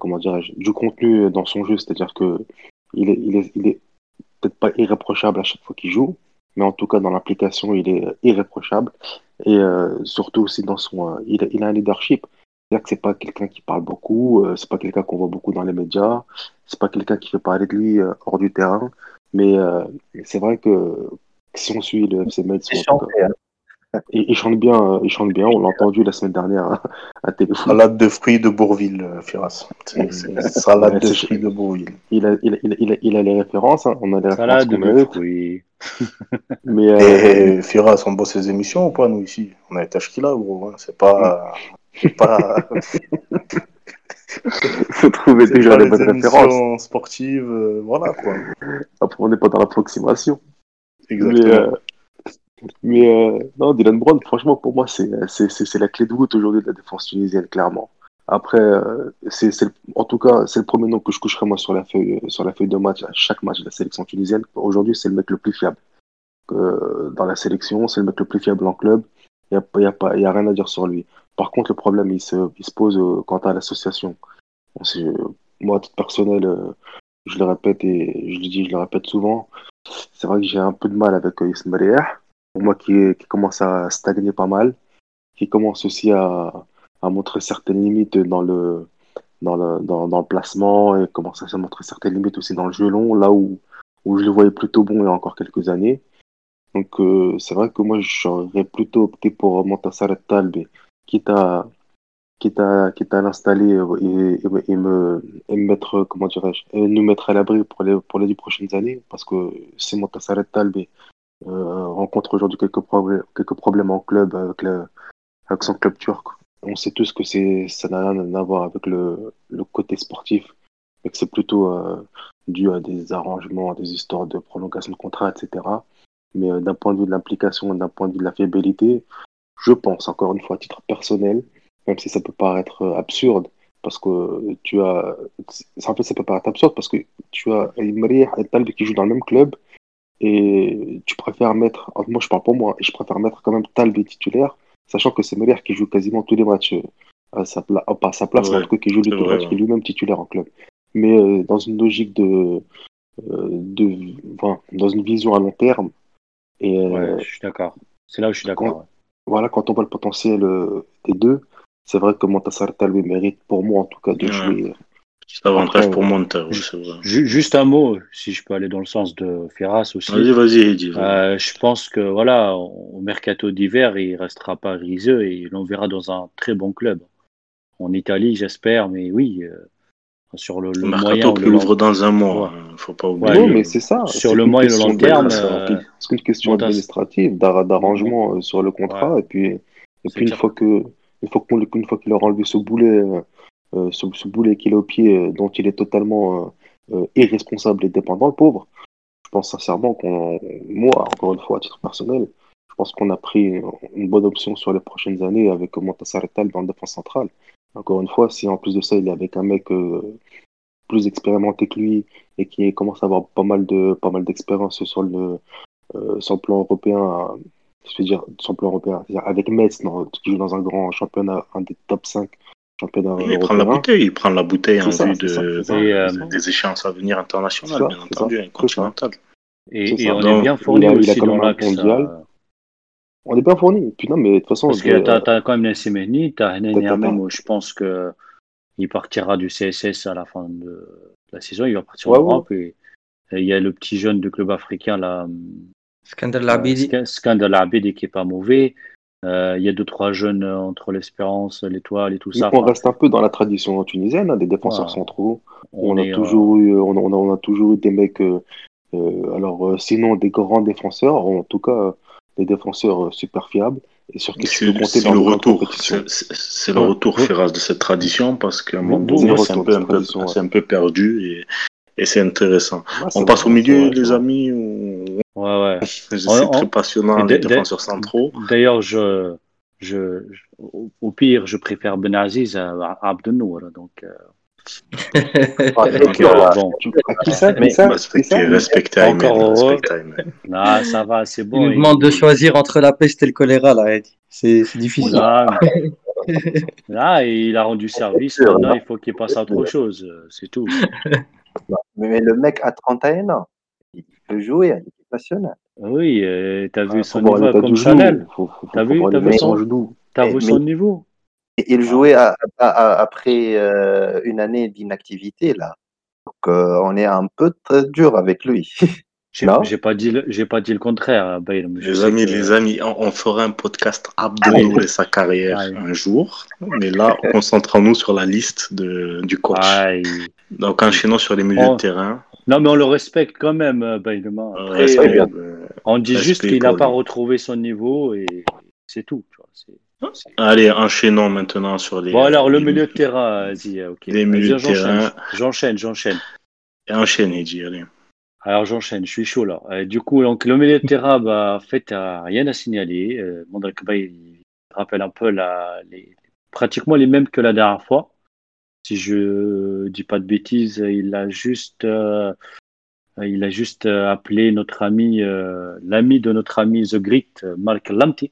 comment dirais-je, du contenu dans son jeu, c'est-à-dire que il est, il est, il est peut-être pas irréprochable à chaque fois qu'il joue, mais en tout cas dans l'application, il est irréprochable. Et euh, surtout aussi dans son, euh, il, a- il a un leadership. C'est-à-dire que c'est pas quelqu'un qui parle beaucoup, euh, c'est pas quelqu'un qu'on voit beaucoup dans les médias, c'est pas quelqu'un qui fait parler de lui euh, hors du terrain. Mais euh, c'est vrai que si on suit le FC Metz, il, il chante bien, il chante bien. On l'a entendu la semaine dernière hein, à téléphone. Salade de fruits de Bourville, euh, Firas. C'est- c'est Salade Ouais, de c'est- fruits de Bourville. Il a, il a, il a, il a, il a les références, hein. on a les références Salade qu'on de mérite. fruits. Mais euh, Et Firas, on bosse ses émissions ou pas, nous, ici? On a été Ashkila, gros. hein. C'est pas. c'est pas... Il faut trouver C'est déjà pas les les bonnes références. émissions sportives, euh, voilà quoi. Après, on n'est pas dans l'approximation. Exactement. Mais, euh, mais euh, non, Dylan Brown, franchement, pour moi, c'est c'est la clé de voûte aujourd'hui de la défense tunisienne, clairement. Après, euh, c'est en tout cas, c'est le premier nom que je coucherai moi sur la feuille, sur la feuille de match à chaque match de la sélection tunisienne. Aujourd'hui, c'est le mec le plus fiable euh, dans la sélection, c'est le mec le plus fiable en club. Il n'y a, y a, y a rien à dire sur lui. Par contre, le problème, il se, il se pose euh, quant à l'association. Bon, moi, à titre personnel, euh, je le répète et je le dis, je le répète souvent, c'est vrai que j'ai un peu de mal avec euh, Ismail. Moi, qui, commence à stagner pas mal, qui commence aussi à, montrer certaines limites dans le, dans le, dans, le placement et commence à montrer certaines limites aussi dans le jeu long, là où, où je le voyais plutôt bon il y a encore quelques années. Donc, euh, c'est vrai que moi, j'aurais plutôt opté pour Montassar Talbi, quitte à, quitte à, quitte à l'installer et, me, et me mettre, comment dirais-je, nous mettre à l'abri pour les, pour les dix prochaines années, parce que si Montassar Talbi euh, rencontre aujourd'hui quelques, quelques problèmes en club avec, le, son club turc, on sait tous que ça n'a rien à voir avec le, le côté sportif, mais que c'est plutôt euh, dû à des arrangements, à des histoires de prolongation de contrat, etc. Mais euh, d'un point de vue de l'implication, d'un point de vue de la fiabilité, je pense, encore une fois, à titre personnel, même si ça peut paraître euh, absurde, parce que tu as. En fait, ça peut paraître absurde parce que tu as Imri et Talbi qui jouent dans le même club et tu préfères mettre. Moi, je parle pour moi, et je préfère mettre quand même Talbi titulaire, sachant que c'est Meriah qui joue quasiment tous les matchs euh, à sa, pla... pas à sa place, mais en Ouais, tout cas qui joue les deux matchs, ouais. qui est lui-même titulaire en club. Mais euh, dans une logique de. euh, de enfin, dans une vision à long terme, et Ouais, je suis d'accord. C'est là où je suis d'accord. ouais. voilà, quand on voit le potentiel des deux, c'est vrai que Montassar Talbi mérite, pour moi en tout cas, de Ouais. jouer. Petit avantage Après, pour euh, Monter, oui, Juste un mot, si je peux aller dans le sens de Ferras aussi. Vas-y, vas-y, vas-y. Euh, je pense que voilà, au mercato d'hiver, il restera pas riseux et l'on verra dans un très bon club. En Italie, j'espère, mais oui, euh, sur le, le moyen mercato qui le long, ouvre dans un mois, Ouais. hein, faut pas Ouais, oublier. non, mais c'est ça. sur le moyen et le question long terme, c'est euh. C'est qu'une question Montas- administrative, d'ar- d'arrangement euh, sur le contrat, et puis, et puis une fois que, une fois qu'on, une fois qu'il aura enlevé ce boulet, euh, ce, ce boulet qu'il a au pied, euh, dont il est totalement euh, euh, irresponsable et dépendant, le pauvre, je pense sincèrement qu'on, moi, encore une fois, à titre personnel, je pense qu'on a pris une bonne option sur les prochaines années avec Montassar Tal dans la défense centrale. Encore une fois, si en plus de ça, il est avec un mec euh, plus expérimenté que lui et qui commence à avoir pas mal de pas mal d'expérience sur le euh, sur le plan européen, euh, je veux dire sur le plan européen, avec Metz qui joue dans un grand championnat, un des top 5 Il prend la bouteille, il prend la bouteille en ça, vue ça, de, euh, des échéances à venir internationales, ça, bien entendu, continentales. Et, on Donc, est bien fourni aussi dans l'axe. euh, On est bien fourni. Puis non, mais de toute façon, Parce que t'as as quand même Nassimeni, t'as je pense que il partira du CSS à la fin de la saison, il va partir Ouais, en ouais. Europe. Et, il y a le petit jeune du club africain, là, Skandal Abedi, qui est pas mauvais. Euh, il y a deux, trois jeunes euh, entre l'Espérance, l'Étoile et tout ça. on Enfin, reste un peu dans la tradition tunisienne, hein, des défenseurs centraux. on On, a euh, toujours eu, on a, on a- on a toujours eu des mecs, euh, euh, alors euh, sinon des grands défenseurs, en tout cas euh, des défenseurs euh, super fiables et sur qui tu C'est peux compter c'est dans le retour, c'est le Ouais. retour. Firas, de cette tradition parce qu'à un moment donné, c'est un, peu, de un, peu, tradition, ouais. c'est un peu perdu et, et c'est intéressant. Ouais, c'est On passe au milieu, les amis. ou- ouais, ouais. C'est très on- passionnant, les défenseurs centraux. D'ailleurs, je, je, je- au pire, je préfère Benaziz à Abdenour. Donc, euh, Ah, à qui ça, va, c'est Il bon. nous demande de choisir entre la peste et le choléra, là. C'est c'est difficile. Là, là, il a rendu service. sûr, Maintenant, là. il faut qu'il passe à autre chose. euh, C'est tout. Mais le mec a 31 ans. Il peut jouer à l'équipe nationale. Oui, euh, t'as vu Ah, son niveau comme Chanel. T'as faut vu- de son- son genou. T'as Mais- vu son mais- niveau Et il jouait à- à- à- après euh, une année d'inactivité, là. Donc, euh, on est un peu très dur avec lui. J'ai Non? j'ai pas dit, le- j'ai pas dit le contraire, Les amis, que- les amis, on, on fera un podcast Abdenour et sa carrière Aïe. un jour. Mais là, concentrons-nous sur la liste de, du coach. Aïe. Donc, enchaînons sur les milieux Oh. de terrain. Non, mais on le respecte quand même, euh. Euh, Après, respect, euh, on dit juste qu'il n'a pas retrouvé son niveau et c'est tout. tu vois, c'est- Allez, enchaînons maintenant sur les. Bon, alors, le milieu de terrain, vas-y, euh, ok. Les milieux de j'enchaîne, terrain. J'enchaîne, j'enchaîne. Enchaîne, Edgy, allez. Alors, j'enchaîne, je suis chaud là. Euh, du coup, donc, le milieu de terrain, bah, en fait, euh, rien à signaler. Euh, il rappelle un peu la, les, pratiquement les mêmes que la dernière fois. Si je dis pas de bêtises, il a juste, euh, il a juste euh, appelé notre ami, euh, l'ami de notre ami The Great, Mark Lamptey.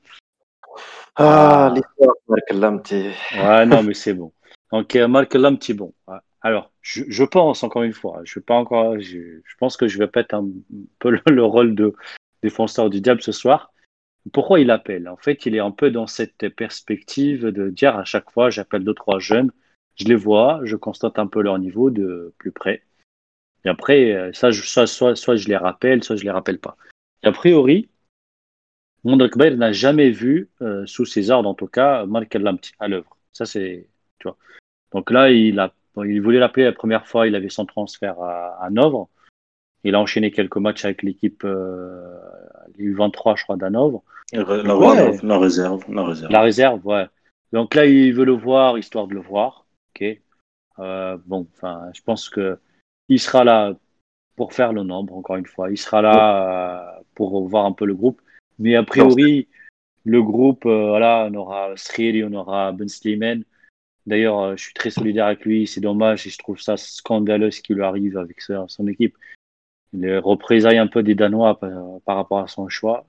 Ah, Ah. l'histoire de Mark Lamptey. Ouais, non, mais c'est bon. Donc, Mark Lamptey, bon. Ouais. Alors, je, je pense, encore une fois, je vais pas encore, je, je pense que je vais peut-être un peu le, le rôle de défenseur du diable ce soir. Pourquoi il appelle? En fait, il est un peu dans cette perspective de dire à chaque fois, j'appelle deux, trois jeunes, je les vois, je constate un peu leur niveau de plus près. Et après, euh, ça, je- ça, soit, soit je les rappelle, soit je les rappelle pas. Et a priori, Mondrek Bayer n'a jamais vu, euh, sous ses ordres en tout cas, Mark Lamptey à l'œuvre. Ça, c'est, tu vois. Donc là, il a, il voulait l'appeler la première fois, il avait son transfert à, à Hanovre. Il a enchaîné quelques matchs avec l'équipe, euh, les U23, je crois, d'Hanovre. La, Ouais. la réserve, la réserve. La réserve, ouais. Donc là, il veut le voir, histoire de le voir. Ok. Euh, bon, enfin, je pense que il sera là pour faire le nombre, encore une fois. Il sera là euh, pour voir un peu le groupe. Mais a priori, le groupe, euh, voilà, on aura Sriri, on aura Ben Slimane. D'ailleurs, euh, je suis très solidaire avec lui. C'est dommage et je trouve ça scandaleux ce qui lui arrive avec son équipe. Il représaille un peu des Danois par, par rapport à son choix.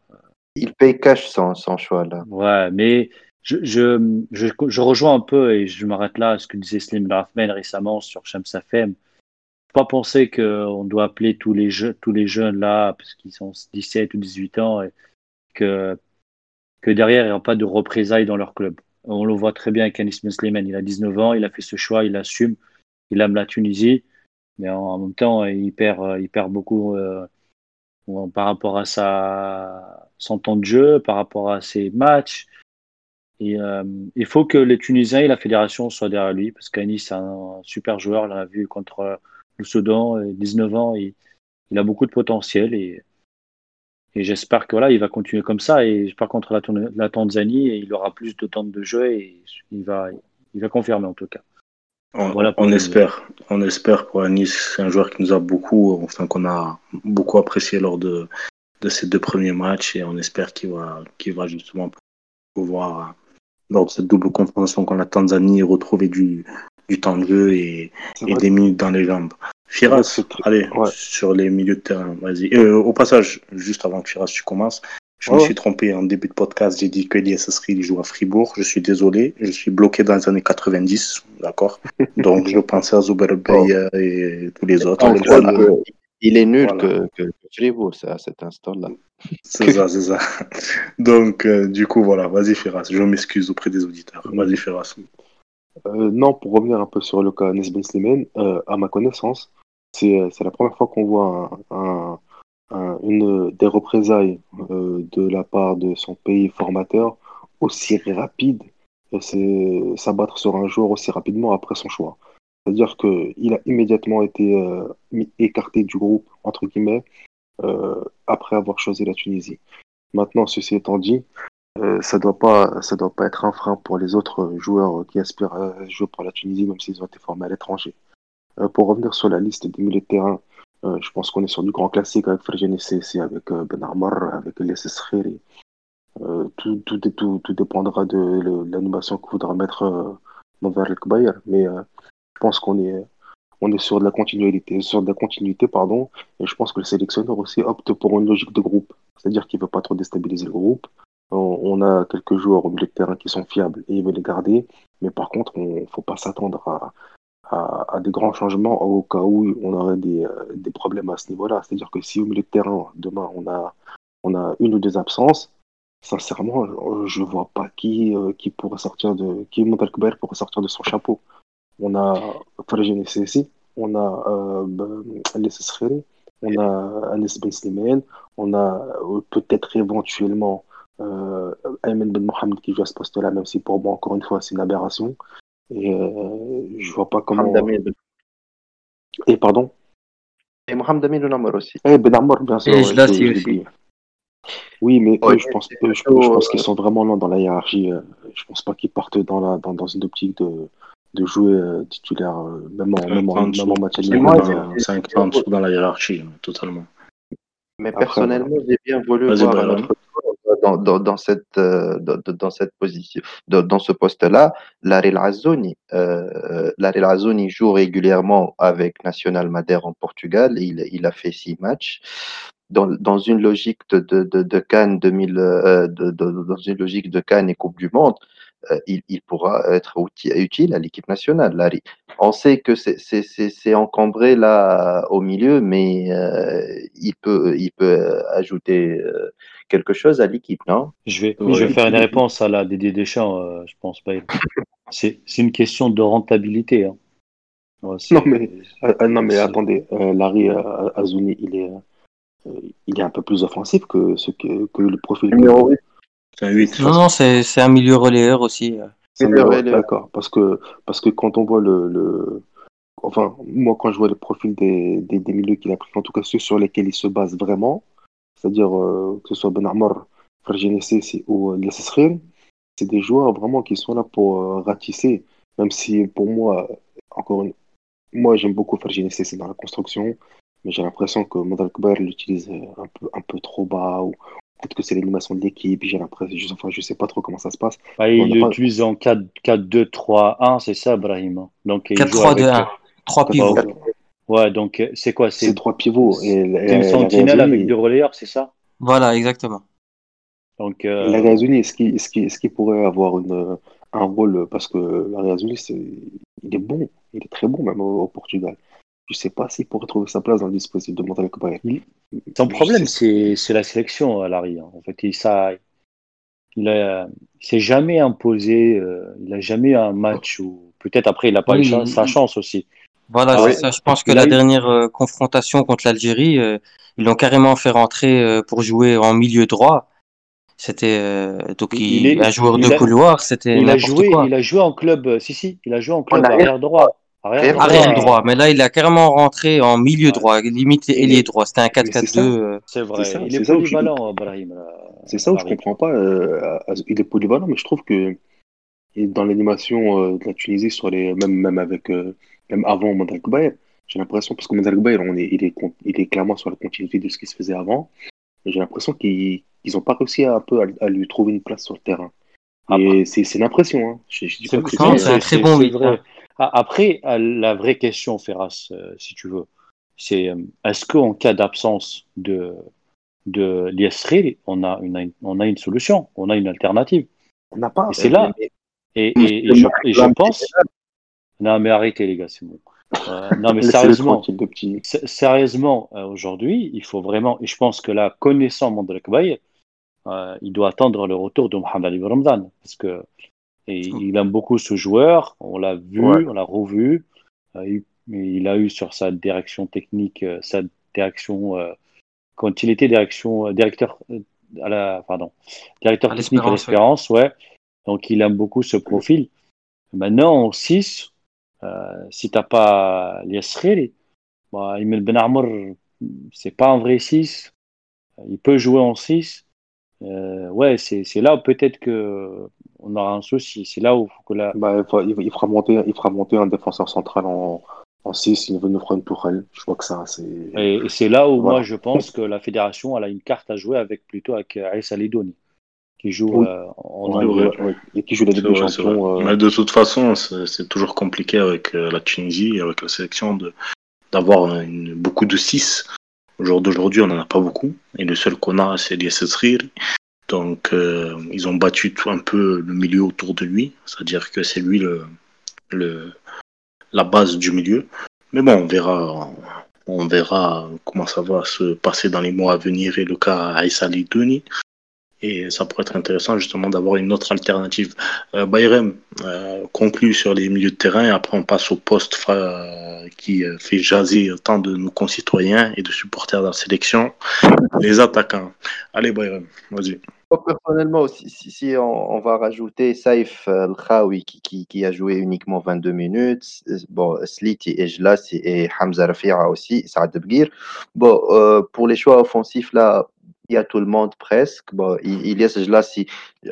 Il paye cash son, son choix là. Ouais, mais je, rejoins un peu et je m'arrête là à ce que disait Slim Rahman récemment sur Shams FM. Faut pas penser qu'on doit appeler tous les, jeunes là, parce qu'ils ont 17 ou 18 ans, que, derrière, il n'y aura pas de représailles dans leur club. On le voit très bien avec Anis Slimane. Il a 19 ans, il a fait ce choix, il assume, il aime la Tunisie, mais en, même temps, il perd, il perd beaucoup euh, par rapport à sa, son temps de jeu, par rapport à ses matchs. Et, euh, il faut que les Tunisiens et la fédération soient derrière lui, parce qu'Anis, c'est un super joueur. On l'a vu contre le Soudan, euh, 19 ans, et, il a beaucoup de potentiel. Et, et j'espère que voilà, il va continuer comme ça. Et par contre, la, Tan- la Tanzanie, il aura plus de temps de jeu et il va, il va confirmer en tout cas. On, Voilà espère, on espère pour Anis. C'est un joueur qui nous a beaucoup, enfin qu'on a beaucoup apprécié lors de, de ces deux premiers matchs et on espère qu'il va, qu'il va justement pouvoir, euh, lors de cette double confrontation contre la Tanzanie, retrouver du, du temps de jeu et, et des minutes dans les jambes. Firas, allez, ouais. sur les milieux de terrain, vas-y. Euh, au passage, juste avant que Firas, tu commences, je me suis trompé en début de podcast, j'ai dit que Elias Esri, il joue à Fribourg. Je suis désolé, je suis bloqué dans les années 90, d'accord Donc je pensais à Zuber et tous les autres. Il est nul Voilà. que, que, Fribourg à cet instant-là. C'est ça, c'est ça. Donc, euh, du coup, voilà, vas-y Firas, je m'excuse auprès des auditeurs. Vas-y Firas. Euh, non, pour revenir un peu sur le cas Anis Ben Slimane, euh, à ma connaissance, c'est la première fois qu'on voit un, un- un- une, des représailles de la part de son pays formateur aussi rapide, et s'abattre sur un joueur aussi rapidement après son choix. C'est-à-dire qu'il a immédiatement été écarté du groupe, entre guillemets, après avoir choisi la Tunisie. Maintenant, ceci étant dit, euh, ça ça doit pas être un frein pour les autres joueurs qui aspirent à jouer pour la Tunisie, même s'ils ont été formés à l'étranger. Euh, pour revenir sur la liste des milieux de terrain, euh, je pense qu'on est sur du grand classique avec Ferjani Sessi, avec euh, Ben Armar, avec Elias Skhiri. Euh, tout, tout, dépendra de, l'animation que voudra mettre euh, Novar El mais euh, je pense qu'on est, on est sur de la continuité, sur de la continuité, pardon, et je pense que le sélectionneur aussi opte pour une logique de groupe, c'est-à-dire qu'il veut pas trop déstabiliser le groupe. On, a quelques joueurs au milieu de terrain qui sont fiables et il veut les garder, mais par contre, on faut pas s'attendre à, des grands changements au cas où on aurait des, euh, des problèmes à ce niveau-là. C'est-à-dire que si au milieu de terrain, demain, on a, une ou deux absences, sincèrement, je, je vois pas qui, euh, qui pourrait sortir de, qui pourrait sortir de son chapeau. On a Farjani Sessi, on a euh, ben, Alès Skhiri, on a Anis Ben Slimane, on a euh, peut-être éventuellement euh, Ayman Ben Mohamed qui joue à ce poste-là, même si pour moi, encore une fois, c'est une aberration. Et euh, je vois pas comment. Mohamed Amin. Et pardon? Et Mohamed Amin Ounamar aussi. Eh, Ben Ammar, bien sûr. Et je aussi. Oui, mais Ouais, eux, je pense, eux, je, pense qu'ils euh, sont vraiment loin dans la hiérarchie. Je pense pas qu'ils partent dans la, dans, dans une optique de, de jouer euh, titulaire, euh, même en, même en, même en match C'est Mais un peu en- j'ai- c'est un peu en dessous dans la hiérarchie, hein, totalement. Mais Après, personnellement, j'ai bien voulu voir dans, dans, dans cette, euh, dans, cette position, dans, dans ce poste-là. Euh, Larry Azzouni joue régulièrement avec National Madère en Portugal. Il, il a fait six matchs. Dans, dans une logique de, de, de, de Cannes 2000, euh, de, de- dans une logique de Cannes et Coupe du Monde, euh, il, il pourra être outil- utile à l'équipe nationale, Larry. On sait que c'est encombré là au milieu, mais euh, il peut, il peut euh, ajouter euh, quelque chose à l'équipe, non? Je vais, Ouais. je vais faire une réponse à la Didier Deschamps, euh, je pense pas. C'est une question de rentabilité. hein. Ouais, Non, mais, euh, euh, non, mais c'est- attendez, euh, Larry euh, Azouni, il est, euh, il est un peu plus offensif que, ce que, que le profil. Numéro huit. C'est un 8. Non, non, c'est c'est un milieu relayeur aussi. euh. C'est D'accord, parce que, parce que quand on voit le, le... Enfin, moi, quand je vois le profil des, des, des milieux qu'il a pris, en tout cas ceux sur lesquels il se base vraiment, c'est-à-dire euh, que ce soit Ben Armor, Sessi ou euh, c'est des joueurs vraiment qui sont là pour euh, ratisser, même si pour moi, encore une... moi j'aime beaucoup Fergin Sessi dans la construction, mais j'ai l'impression que Modal Kbar l'utilise un peu, un peu trop bas, ou peut-être que c'est l'animation de l'équipe, j'ai l'impression, je, enfin, je sais pas trop comment ça se passe. Bah, On il n'a pas- l'utilise en 4-2-3-1, c'est ça, Brahim. hein. Donc, il joue 4-3-2-1. avec, Trois euh, pivots. ouais, donc euh, c'est quoi? C'est C'est trois pivots. Et c'est la- une la sentinelle avec deux relayeurs, c'est ça? Voilà, exactement. Donc, La euh, est-ce qu'il est-ce qu'il- est-ce qu'il pourrait avoir une, un rôle? Parce que la c'est, il est bon. Il est très bon, même au, au Portugal. Je sais pas s'il pourrait trouver sa place dans le dispositif de Montal Kobaye. il- son problème, c'est la sélection à Larry. hein. En fait, il, ça, il s'est jamais imposé, euh, il a jamais eu un match où, peut-être après, il n'a pas eu Oui, sa chance aussi. Voilà, Ah ça. Je pense que la eu- dernière euh, confrontation contre l'Algérie, euh, ils l'ont carrément fait rentrer euh, pour jouer en milieu droit. C'était euh, donc Il- est- un joueur il de a- couloir, c'était Il a joué, quoi. il a joué en club, euh, si, si, il a joué en club arrière arrière droit. Arrière Arrière droit, Arrière droit, mais là il a carrément rentré en milieu Ouais. droit, limite ailier droit. C'était un mais c'est 4-4-2. euh, C'est vrai, ça, il c'est est ça où je- polyvalent, Brahim. C'est ça où je comprends pas. euh, il est polyvalent, mais je trouve que dans l'animation euh, de la Tunisie, sur les, même, même, avec, euh, même avant Montal Kobaye, j'ai l'impression, parce que Montal Kobaye, on est, il, est, il est clairement sur la continuité de ce qui se faisait avant. J'ai l'impression qu'ils n'ont pas réussi à, un peu à, à lui trouver une place sur le terrain. Et c'est c'est une impression. Hein. C'est un très bon c'est vrai. Après, euh, la vraie question, Ferras, euh, si tu veux, c'est euh, est-ce qu'en cas d'absence de, de Liesril, on a une, on a une solution, on a une alternative? On n'a pas. Et c'est là. Et, et- et je, et je pense. Non, mais arrêtez, les gars, c'est bon. Euh, non, mais sérieusement, Sérieusement, euh, aujourd'hui, il faut vraiment, et je pense que là, connaissant Mandrak Baye, euh, il doit attendre le retour de Mohamed Ali Ramdan, parce que et il aime beaucoup ce joueur, on l'a vu, Ouais. on l'a revu, euh, il, il a eu sur sa direction technique, euh, sa direction, euh, quand il était direction, directeur, à la, pardon, directeur À technique à l'Espérance, ouais. donc il aime beaucoup ce profil. Maintenant, en 6, euh, si t'as pas Liasriri, bah, Emile Ben Armour, c'est pas un vrai 6. Il peut jouer en 6. Euh, ouais, c'est là peut-être que on aura un souci. C'est là où faut que la. Bah, il, fera monter, il fera monter un défenseur central en, en 6, il nous fera une tourelle. Je vois que ça, c'est. Et, et c'est là où Voilà. moi je pense que la fédération elle a une carte à jouer avec plutôt avec Aïssa Lidoni qui joue Oui. euh, en Ouais, ouais, ouais. Et qui joue la Ligue des. Champions. euh, Mais de toute façon, c'est toujours compliqué avec euh, la Tunisie, avec la sélection, de- d'avoir beaucoup de 6. Au jour d'aujourd'hui, on n'en a pas beaucoup. Et le seul qu'on a, c'est Liesesrir. Donc, euh, ils ont battu un peu le milieu autour de lui. C'est-à-dire que c'est lui le, la base du milieu. Mais bon, on verra, on verra comment ça va se passer dans les mois à venir et le cas Aïssa Lidouni. Et ça pourrait être intéressant justement d'avoir une autre alternative. Euh, Bayrem euh, conclut sur les milieux de terrain après on passe au poste qui fait jaser tant de nos concitoyens et de supporters de la sélection, les attaquants. Allez Bayrem, vas-y. Personnellement, si, si, on, va rajouter Saif euh, El-Khawi qui, qui, a joué uniquement 22 minutes, s- bon, Sliti et Jlas et Hamza Rafia aussi, Saad Bgir. Bon, euh, pour les choix offensifs, là, y a tout le monde presque. Bon,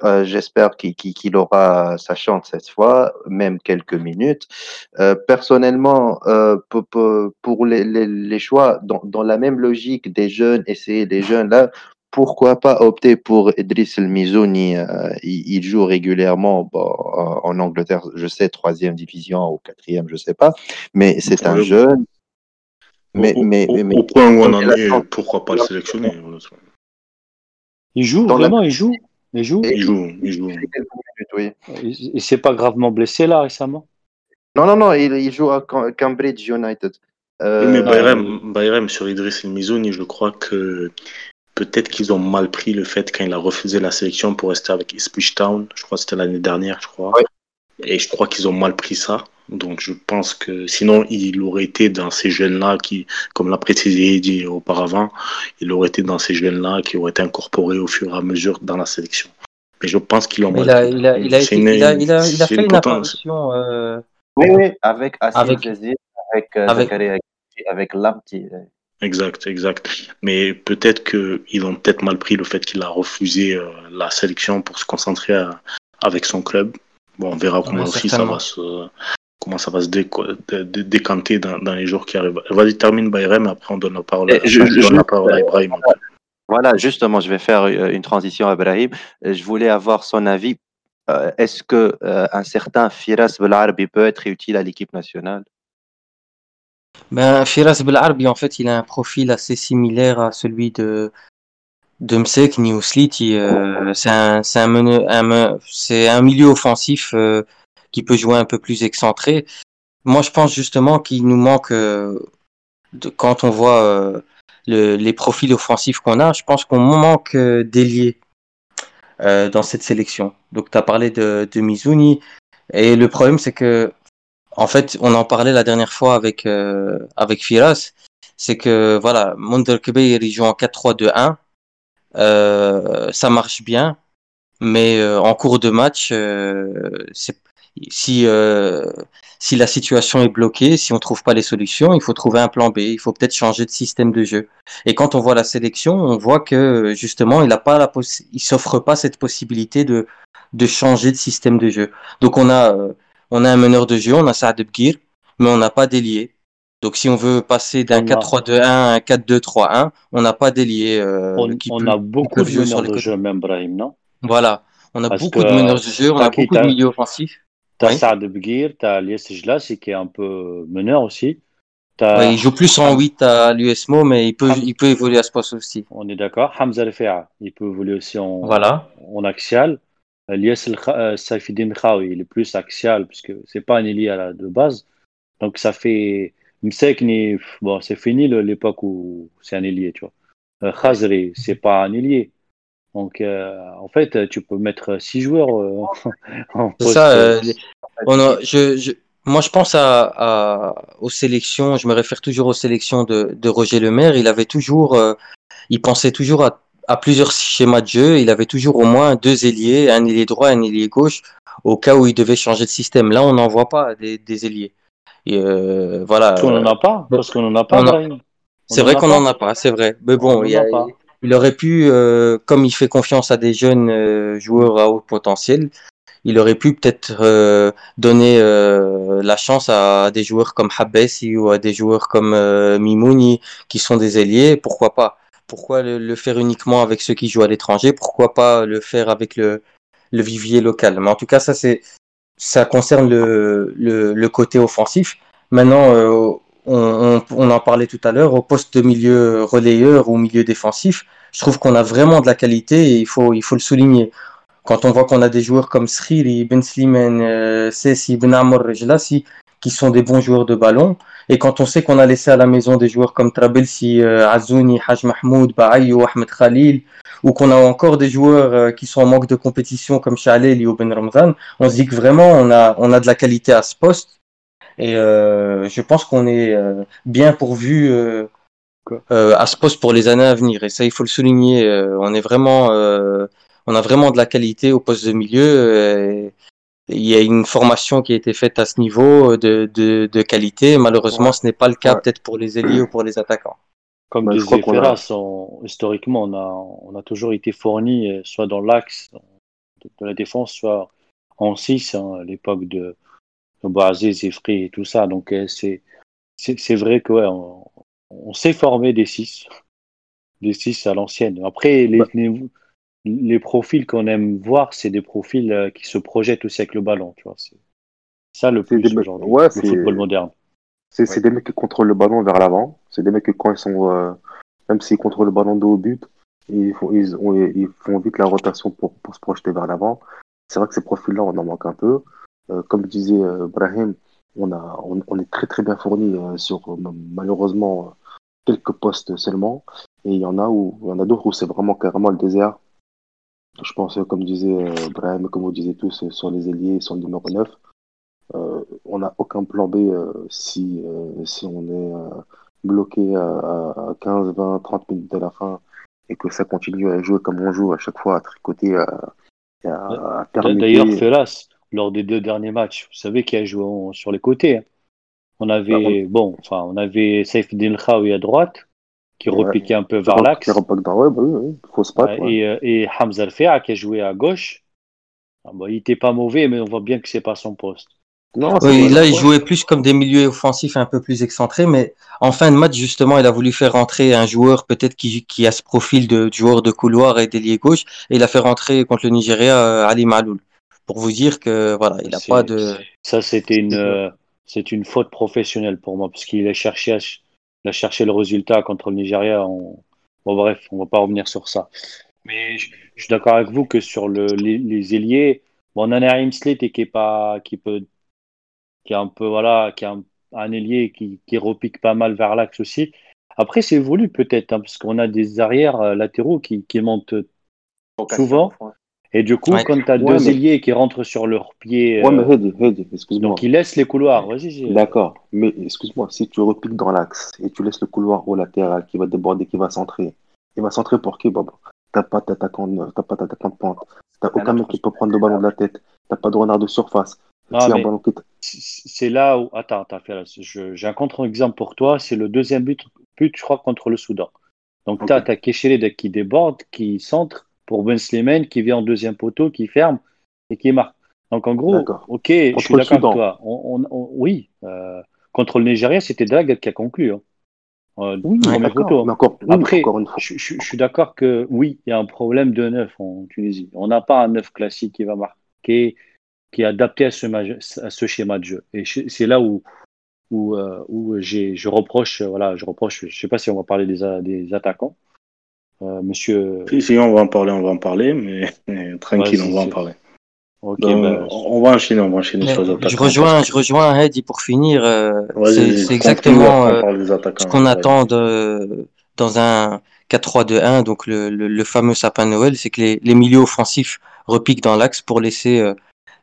euh, j'espère qu'il aura sa chance cette fois, même quelques minutes. Euh, personnellement, euh, pour, les, les, choix, dans, dans, la même logique des jeunes, essayer des jeunes là, pourquoi pas opter pour Idriss El Mizouni euh, il, il, joue régulièrement bon, en Angleterre, je sais, troisième division ou quatrième, je sais pas, mais c'est un jeune. Mais, au, mais, au, mais, au point où on en est, pourquoi pas le sélectionner Il joue, Dans vraiment, il joue. Il joue. Il joue, il joue. Oui. Il, il s'est pas gravement blessé là récemment? Non, non, non, il, il joue à Cambridge United. Euh, oui, mais Bayrem, Bayrem sur Idriss El Mizouni, je crois que peut-être qu'ils ont mal pris le fait quand il a refusé la sélection pour rester avec Ipswich Town. Je crois que c'était l'année dernière, je crois. Oui. Et je crois qu'ils ont mal pris ça. Donc je pense que sinon il aurait été dans ces jeunes-là qui, comme l'a précisé dit auparavant, il aurait été dans ces jeunes-là qui auraient été incorporés au fur et à mesure dans la sélection. Mais je pense qu'ils ont mal il a, il a, il a, été, une, il a, il a, il a fait une, une apparition. Euh... Oui, oui, avec Assim Avec- avec, euh, avec- avec Lamti. Exact, exact. Mais peut-être qu'ils ont peut-être mal pris le fait qu'il a refusé euh, la sélection pour se concentrer à- avec son club. Bon, on verra comment Ouais, aussi ça va se comment ça va se déco- dé- dé- décanter dans, dans les jours qui arrivent. Vas-y, termine Bayrem, après on donne la parole, à, Et je- enfin, je je- donne la parole à Ibrahim. Voilà, justement, je vais faire euh, une transition à Ibrahim. Euh, Je voulais avoir son avis. Euh, Est-ce que euh, un certain Firas Belarbi peut être utile à l'équipe nationale? Ben, Firas Belarbi, en fait, il a un profil assez similaire à celui de, de Msek Niosliti. Euh, c'est un, milieu offensif euh, qui peut jouer un peu plus excentré. Moi, je pense justement qu'il nous manque, euh, quand on voit le- les profils offensifs qu'on a, je pense qu'on manque d'ailier dans cette sélection. Donc, tu as parlé de, de Mizuni. Et le problème, c'est que en fait, on en parlait la dernière fois avec euh, avec Firas, c'est que voilà, Kbeir il joue en 4-3-2-1, euh, ça marche bien, mais euh, en cours de match, euh, si euh, si la situation est bloquée, si on trouve pas les solutions, il faut trouver un plan B, il faut peut-être changer de système de jeu. Et quand on voit la sélection, on voit que justement, il a pas la il s'offre pas cette possibilité de de changer de système de jeu. Donc on a euh, on a un meneur de jeu, on a Saad Bgir, mais on n'a pas d'ailier. Donc si on veut passer d'un On a- 4-3-2-1 à un 4-2-3-1, on n'a pas d'ailier euh, On, qui on peut- a beaucoup de sur meneurs de jeu, même Brahim, non? Voilà, on a Parce beaucoup de meneurs de jeu, on a beaucoup de milieux offensifs. T'as Oui. Saad Bgir, t'as Lies Jlassi qui est un peu meneur aussi. Ouais, il joue plus en Ham- 8 à l'USMO, mais il peut, Ham- il peut évoluer à ce poste aussi. On est d'accord. Hamza Refea, il peut évoluer aussi en, Voilà. en axial. Lies El Kha- euh, Saifeddin Khawi, il est plus axial puisque c'est pas un ailier de base. Donc ça fait Msekni, bon, c'est fini l'époque où c'est un ailier, tu vois. Euh, Khazri, c'est pas un ailier. Donc euh, en fait, tu peux mettre six joueurs euh, en poste. ça. euh, les- on a- je, je, moi, je pense à, à, aux sélections. Je me réfère toujours aux sélections de, de Roger Lemaire. Il avait toujours, il pensait toujours à, à plusieurs schémas de jeu. Il avait toujours au moins deux ailiers, un ailier droit, un ailier gauche, au cas où il devait changer de système. Là, on n'en voit pas des, des ailiers. Et euh, voilà. Parce qu'on n'en a pas. Parce qu'on n'en a pas. C'est vrai qu'on n'en a pas, c'est vrai. Mais On bon, il, a aurait pu, euh, comme il fait confiance à des jeunes euh, joueurs à haut potentiel, il aurait pu peut-être euh, donner euh, la chance à des joueurs comme Habessi ou à des joueurs comme euh, Mimouni qui sont des ailiers. Pourquoi pas Pourquoi le, faire uniquement avec ceux qui jouent à l'étranger? Pourquoi pas le faire avec le, le vivier local? Mais en tout cas, ça c'est ça concerne le, le, côté offensif. Maintenant, euh, on, on, en parlait tout à l'heure, au poste de milieu relayeur ou milieu défensif, je trouve qu'on a vraiment de la qualité et il faut, il faut le souligner. Quand on voit qu'on a des joueurs comme Sriri, Ben Slimane, euh, Sessi, Ben Amor, Rejlassi, qui sont des bons joueurs de ballon, et quand on sait qu'on a laissé à la maison des joueurs comme Trabelsi, euh, Azouni, Haj Mahmoud, Baayou, Ahmed Khalil, ou qu'on a encore des joueurs euh, qui sont en manque de compétition comme Chalel ou Ben Ramzan, on se dit que vraiment on a, on a de la qualité à ce poste. Et euh, je pense qu'on est euh, bien pourvu euh, à ce poste pour les années à venir. Et ça, il faut le souligner. on est vraiment, on a vraiment de la qualité au poste de milieu. Il y a une formation qui a été faite à ce niveau de, de, de qualité. Malheureusement, Ouais. ce n'est pas le cas Ouais. peut-être pour les ailiers ou pour les attaquants. Comme Bah, disait qu'on Ferras, on- historiquement, on a, on a toujours été fourni euh, soit dans l'axe de, de la défense, soit en 6, hein, à l'époque de, de Boaziz, Ifri et tout ça. Donc, euh, c'est c'est c'est vrai que ouais, on, on sait former des 6, des 6 à l'ancienne. Après, les, Bah. les, les profils qu'on aime voir, c'est des profils euh, qui se projettent aussi avec le ballon. Tu vois, c'est ça le plus des mecs- aujourd'hui, ouais, le c'est- football moderne. C'est des mecs qui contrôlent le ballon vers l'avant. C'est des mecs que quand ils sont, euh, même s'ils contrôlent le ballon de haut but, ils font, ils, ont- ils font vite la rotation pour, pour se projeter vers l'avant. C'est vrai que ces profils-là, on en manque un peu. Euh, comme disait euh, Brahim, on, a, on, on est très très bien fourni euh, sur malheureusement quelques postes seulement. Et il y en a où, il y en a d'autres où c'est vraiment carrément le désert. Je pense, euh, comme disait euh, Brahim, comme vous disiez tous, euh, sur les ailiers, sur le numéro 9. Euh, on n'a aucun plan B euh, si, euh, si on est bloqué à, à 15, 20, 30 minutes de la fin et que ça continue à jouer comme on joue à chaque fois, à tricoter, à, à, à. D'ailleurs, Felas, lors des deux derniers matchs, vous savez qui a joué en- sur les côtés. hein. On avait, bon, enfin, on avait Saif Khaoui à droite, qui Ouais. repiquait un peu vers l'axe, bah et, euh, et Hamza Alfea qui a joué à gauche. Ah, bon, il était pas mauvais, mais on voit bien que c'est pas son poste. Non, Oui, là, il jouait plus comme des milieux offensifs un peu plus excentrés, mais en fin de match, justement, il a voulu faire rentrer un joueur peut-être qui, qui a ce profil de joueur de couloir et d'ailier gauche, et il a fait rentrer contre le Nigeria euh, Ali Maloul. Pour vous dire que, voilà, il n'a pas de... Ça, c'était une, C'est euh, c'est une faute professionnelle pour moi, parce qu'il a cherché, à a cherché le résultat contre le Nigeria. On... Bon, bref, on va pas revenir sur ça. Mais je, je suis d'accord avec vous que sur le, les, les ailiers, bon, on en a un Imslet et qui est pas, qui peut, qui est un peu, voilà, qui a un, un ailier qui, qui repique pas mal vers l'axe aussi. Après, c'est voulu peut-être, hein, parce qu'on a des arrières euh, latéraux qui, qui montent souvent. Et du coup, Ouais. quand tu as Ouais, deux mais- ailiers qui rentrent sur leurs pieds, Ouais, euh, mais excuse-moi. donc ils laissent les couloirs. Vas-y, j'ai- D'accord, mais excuse-moi, si tu repiques dans l'axe et tu laisses le couloir au latéral qui va déborder, qui va centrer, il va centrer pour qui, Bob? T'as pas d'attaquant de, t'as pas d'attaquant de pointe, t'as aucun mec qui peut prendre le ballon de la tête, t'as pas de renard de surface. Ah, c'est là où. Attends, attends, j'ai un contre-exemple pour toi. C'est le deuxième but, but, je crois, contre le Soudan. Donc, tu as, qui déborde, qui centre pour Ben Slimane, qui vient en deuxième poteau, qui ferme et qui marque. Donc, en gros, ok, je suis d'accord avec toi. On, on- on- oui, euh, contre le Nigeria, c'était Drag qui a conclu. hein. Euh, Oui, photo, hein. mais encore, oui, Après, encore une fois. Je, je- je suis d'accord que oui, il y a un problème de neuf en Tunisie. On n'a pas un neuf classique qui va marquer, qui est adapté à ce, à ce schéma de jeu. Et c'est là où, où, euh, où je reproche, voilà, je reproche, je sais pas si on va parler des, des attaquants. Euh, monsieur, Si, si, on va en parler, on va en parler, mais, mais tranquille, on va en parler. Donc, ben, on va enchaîner, on va enchaîner sur les je attaquants. rejoins, parce je rejoins Heidi pour finir. euh, c'est exactement euh, ce qu'on attend de, dans un 4-3-2-1, donc le, le, le fameux sapin de Noël, c'est que les, les milieux offensifs repiquent dans l'axe pour laisser euh,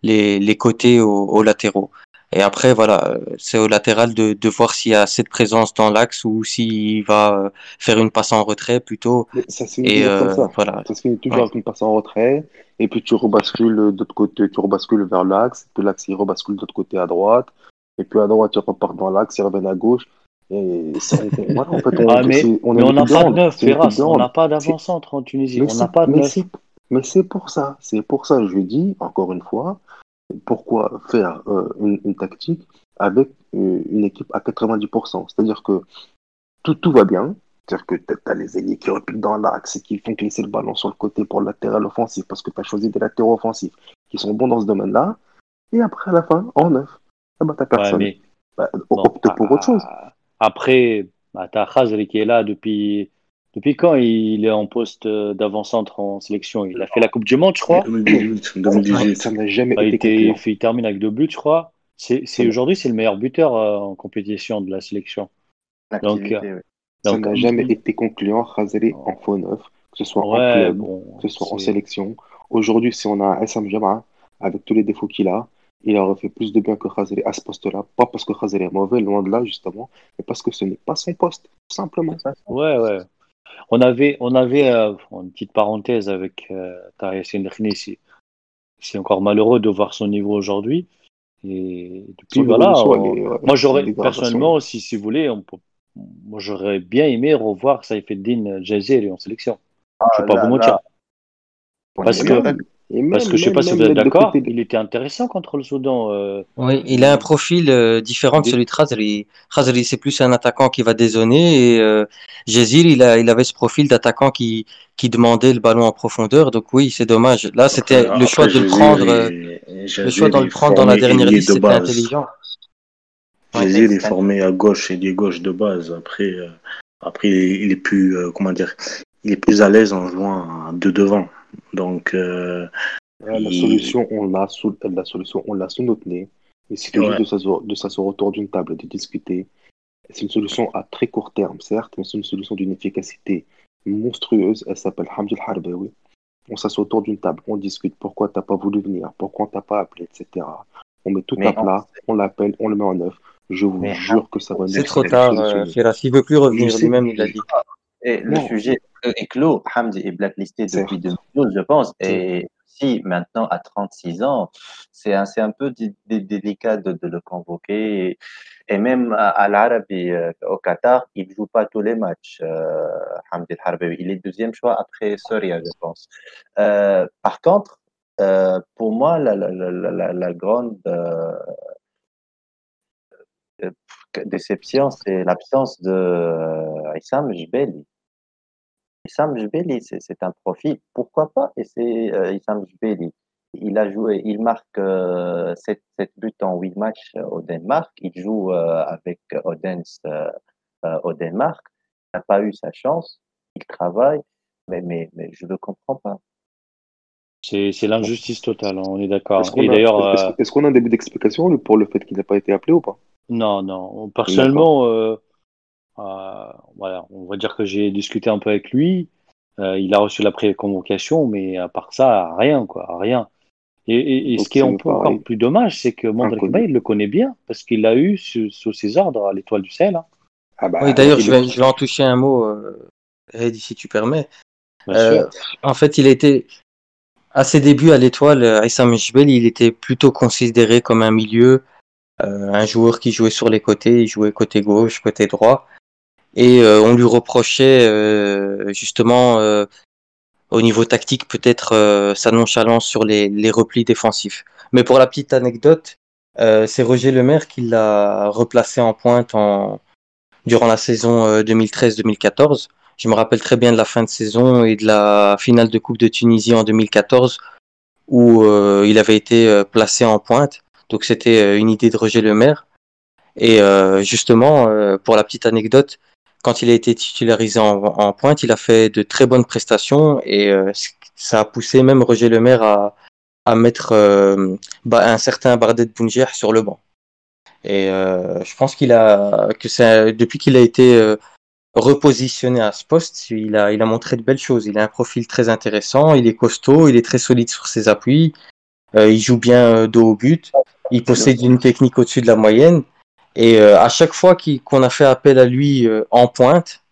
les, les côtés aux, aux latéraux. Et après, voilà, c'est au latéral de, de voir s'il y a cette présence dans l'axe ou s'il va euh, faire une passe en retrait plutôt. Ça se finit Et toujours comme euh, ça. voilà. Ça se finit toujours Ouais. avec une passe en retrait, et puis tu rebascules d'autre côté, tu rebascules vers l'axe, puis l'axe il rebascule de l'autre côté à droite, et puis à droite tu repars dans l'axe, il revient à gauche. Et ça, on- voilà, en fait, on, Ah, mais- c'est- on mais est on n'a pas de neuf. On n'a pas d'avant-centre en Tunisie. Mais On n'a pas de neuf. Mais c'est pour ça, c'est pour ça, je dis encore une fois, pourquoi faire euh, une, une tactique avec euh, une équipe à 90%. C'est-à-dire que tout, tout va bien, c'est-à-dire que tu as les ailiers qui repiquent dans l'axe et qui font glisser le ballon sur le côté pour le latéral offensif parce que tu as choisi des latéraux offensifs qui sont bons dans ce domaine-là, et après à la fin, en neuf, ah bah, t'as Ouais, personne. mais Bah, Bon, opte pour autre chose. Après, bah, t'as Khazri qui est là depuis, depuis quand il est en poste euh, d'avant-centre en sélection Il a fait la Coupe du Monde, je crois. 2018, Ça 2018. ça n'a jamais Bah, il, été concluant. il termine avec deux buts, je crois. C'est, aujourd'hui, c'est le meilleur buteur euh, en compétition de la sélection. Donc, euh, Ça n'a jamais été concluant, Khazri en faux neuf, que ce soit en club, bon, que ce soit en sélection. Aujourd'hui, si on a un SM Jama, avec tous les défauts qu'il a, il aurait fait plus de bien que Khazri à ce poste-là. Pas parce que Khazri est mauvais, loin de là, justement, mais parce que ce n'est pas son poste, tout simplement. Ouais, ouais. On avait, on avait euh, une petite parenthèse avec euh. C'est encore malheureux de voir son niveau aujourd'hui. Et depuis, voilà. on- ouais, Moi, j'aurais, personnellement, si, si vous voulez, on peut- moi j'aurais bien aimé revoir Saifeddin Jaziri en sélection. Ah, je ne vais pas vous mentir. Parce Et que, même- parce que je sais même- pas si vous êtes de d'accord, il était intéressant contre le Soudan. euh, Oui, il a un profil euh, différent que Des- celui de Khazri. Khazri, c'est plus un attaquant qui va dézonner et euh, il a, il avait ce profil d'attaquant qui, qui demandait le ballon en profondeur. Donc oui, c'est dommage. Là, c'était le choix après, de le prendre, euh, le choix de le prendre dans la dernière liste, de c'était intelligent. Ouais, Jazir est formé à gauche et ailier gauche de base. Après, euh, après il est plus, euh, comment dire, il est plus à l'aise en jouant deux devant. Donc, euh, la il- solution, on l'a sous, la solution, on l'a sous notre nez. Il suffit Ouais. juste de s'asseoir, autour d'une table et de discuter. C'est une solution à très court terme, certes, mais c'est une solution d'une efficacité monstrueuse. Elle s'appelle Hamdul Harbaoui. On s'assoit autour d'une table, on discute. Pourquoi t'as pas voulu venir? Pourquoi on t'a pas appelé, etc. On met tout Mais à plat, on l'appelle, on le met en œuvre. Je vous Mais jure que ça va nous C'est trop tard, solutionner. euh, Firas. Il veut plus revenir lui-même, il l'a dit. Et le sujet est clos. Hamdi est blacklisté depuis 2012, je pense. Et si maintenant, à 36 ans, c'est un, peu dé- dé- délicat de, de le convoquer. Et, et même à, à l'Arabie, euh, au Qatar, il ne joue pas tous les matchs, euh, Hamdi Harbaoui. Il est deuxième choix après Soria, je pense. Euh, par contre, euh, pour moi, la, la, la, la- la, la grande euh, déception, c'est l'absence de Issam Jbeli. Issam Jbeli, c'est un profil. Pourquoi pas Et c'est euh, Issam Jbeli. Il a joué, il marque euh, 7, buts en 8 matchs euh, au Danemark. Il joue euh, avec Odense euh, euh, au Danemark. Il n'a pas eu sa chance. Il travaille, mais, mais, mais je ne le comprends pas. C'est c'est l'injustice totale, hein, on est d'accord. Est-ce qu'on a, est-ce qu'on a un début d'explication pour le fait qu'il n'a pas été appelé ou pas? Non, non. Personnellement, voilà, on va dire que j'ai discuté un peu avec lui. Euh, il a reçu la pré-convocation, mais à part ça, rien, quoi, rien. Et, et- et Donc, ce qui est un peu encore plus dommage, c'est que. Bay, il le connaît bien, parce qu'il l'a eu sous, sous ses ordres à l'Étoile du Sahel. hein. ah bah, Oui, d'ailleurs, il je je vais en toucher un mot, euh, Heidi, si tu permets. Euh, en fait, il été, à ses débuts à l'étoile, euh, Issam Jbel, il était plutôt considéré comme un milieu, euh, un joueur qui jouait sur les côtés, il jouait côté gauche, côté droit. Et euh, on lui reprochait euh, justement euh, au niveau tactique peut-être sa nonchalance sur les, les replis défensifs. Mais pour la petite anecdote, c'est Roger Lemaire qui l'a replacé en pointe en, durant la saison euh, 2013-2014. Je me rappelle très bien de la fin de saison et de la finale de Coupe de Tunisie en 2014 où euh, il avait été placé en pointe. Donc c'était une idée de Roger Lemaire. Et euh, justement, euh, pour la petite anecdote, quand il a été titularisé en, pointe, il a fait de très bonnes prestations et euh, ça a poussé même Roger Lemaire à, mettre euh, un certain Bardet Bounger sur le banc. Et euh, je pense qu'il a que c'est depuis qu'il a été repositionné à ce poste, il a il a montré de belles choses. Il a un profil très intéressant, il est costaud, il est très solide sur ses appuis, il joue bien dos au but, il possède une technique au-dessus de la moyenne. Et euh, à chaque fois qu'on a fait appel à lui euh, en pointe,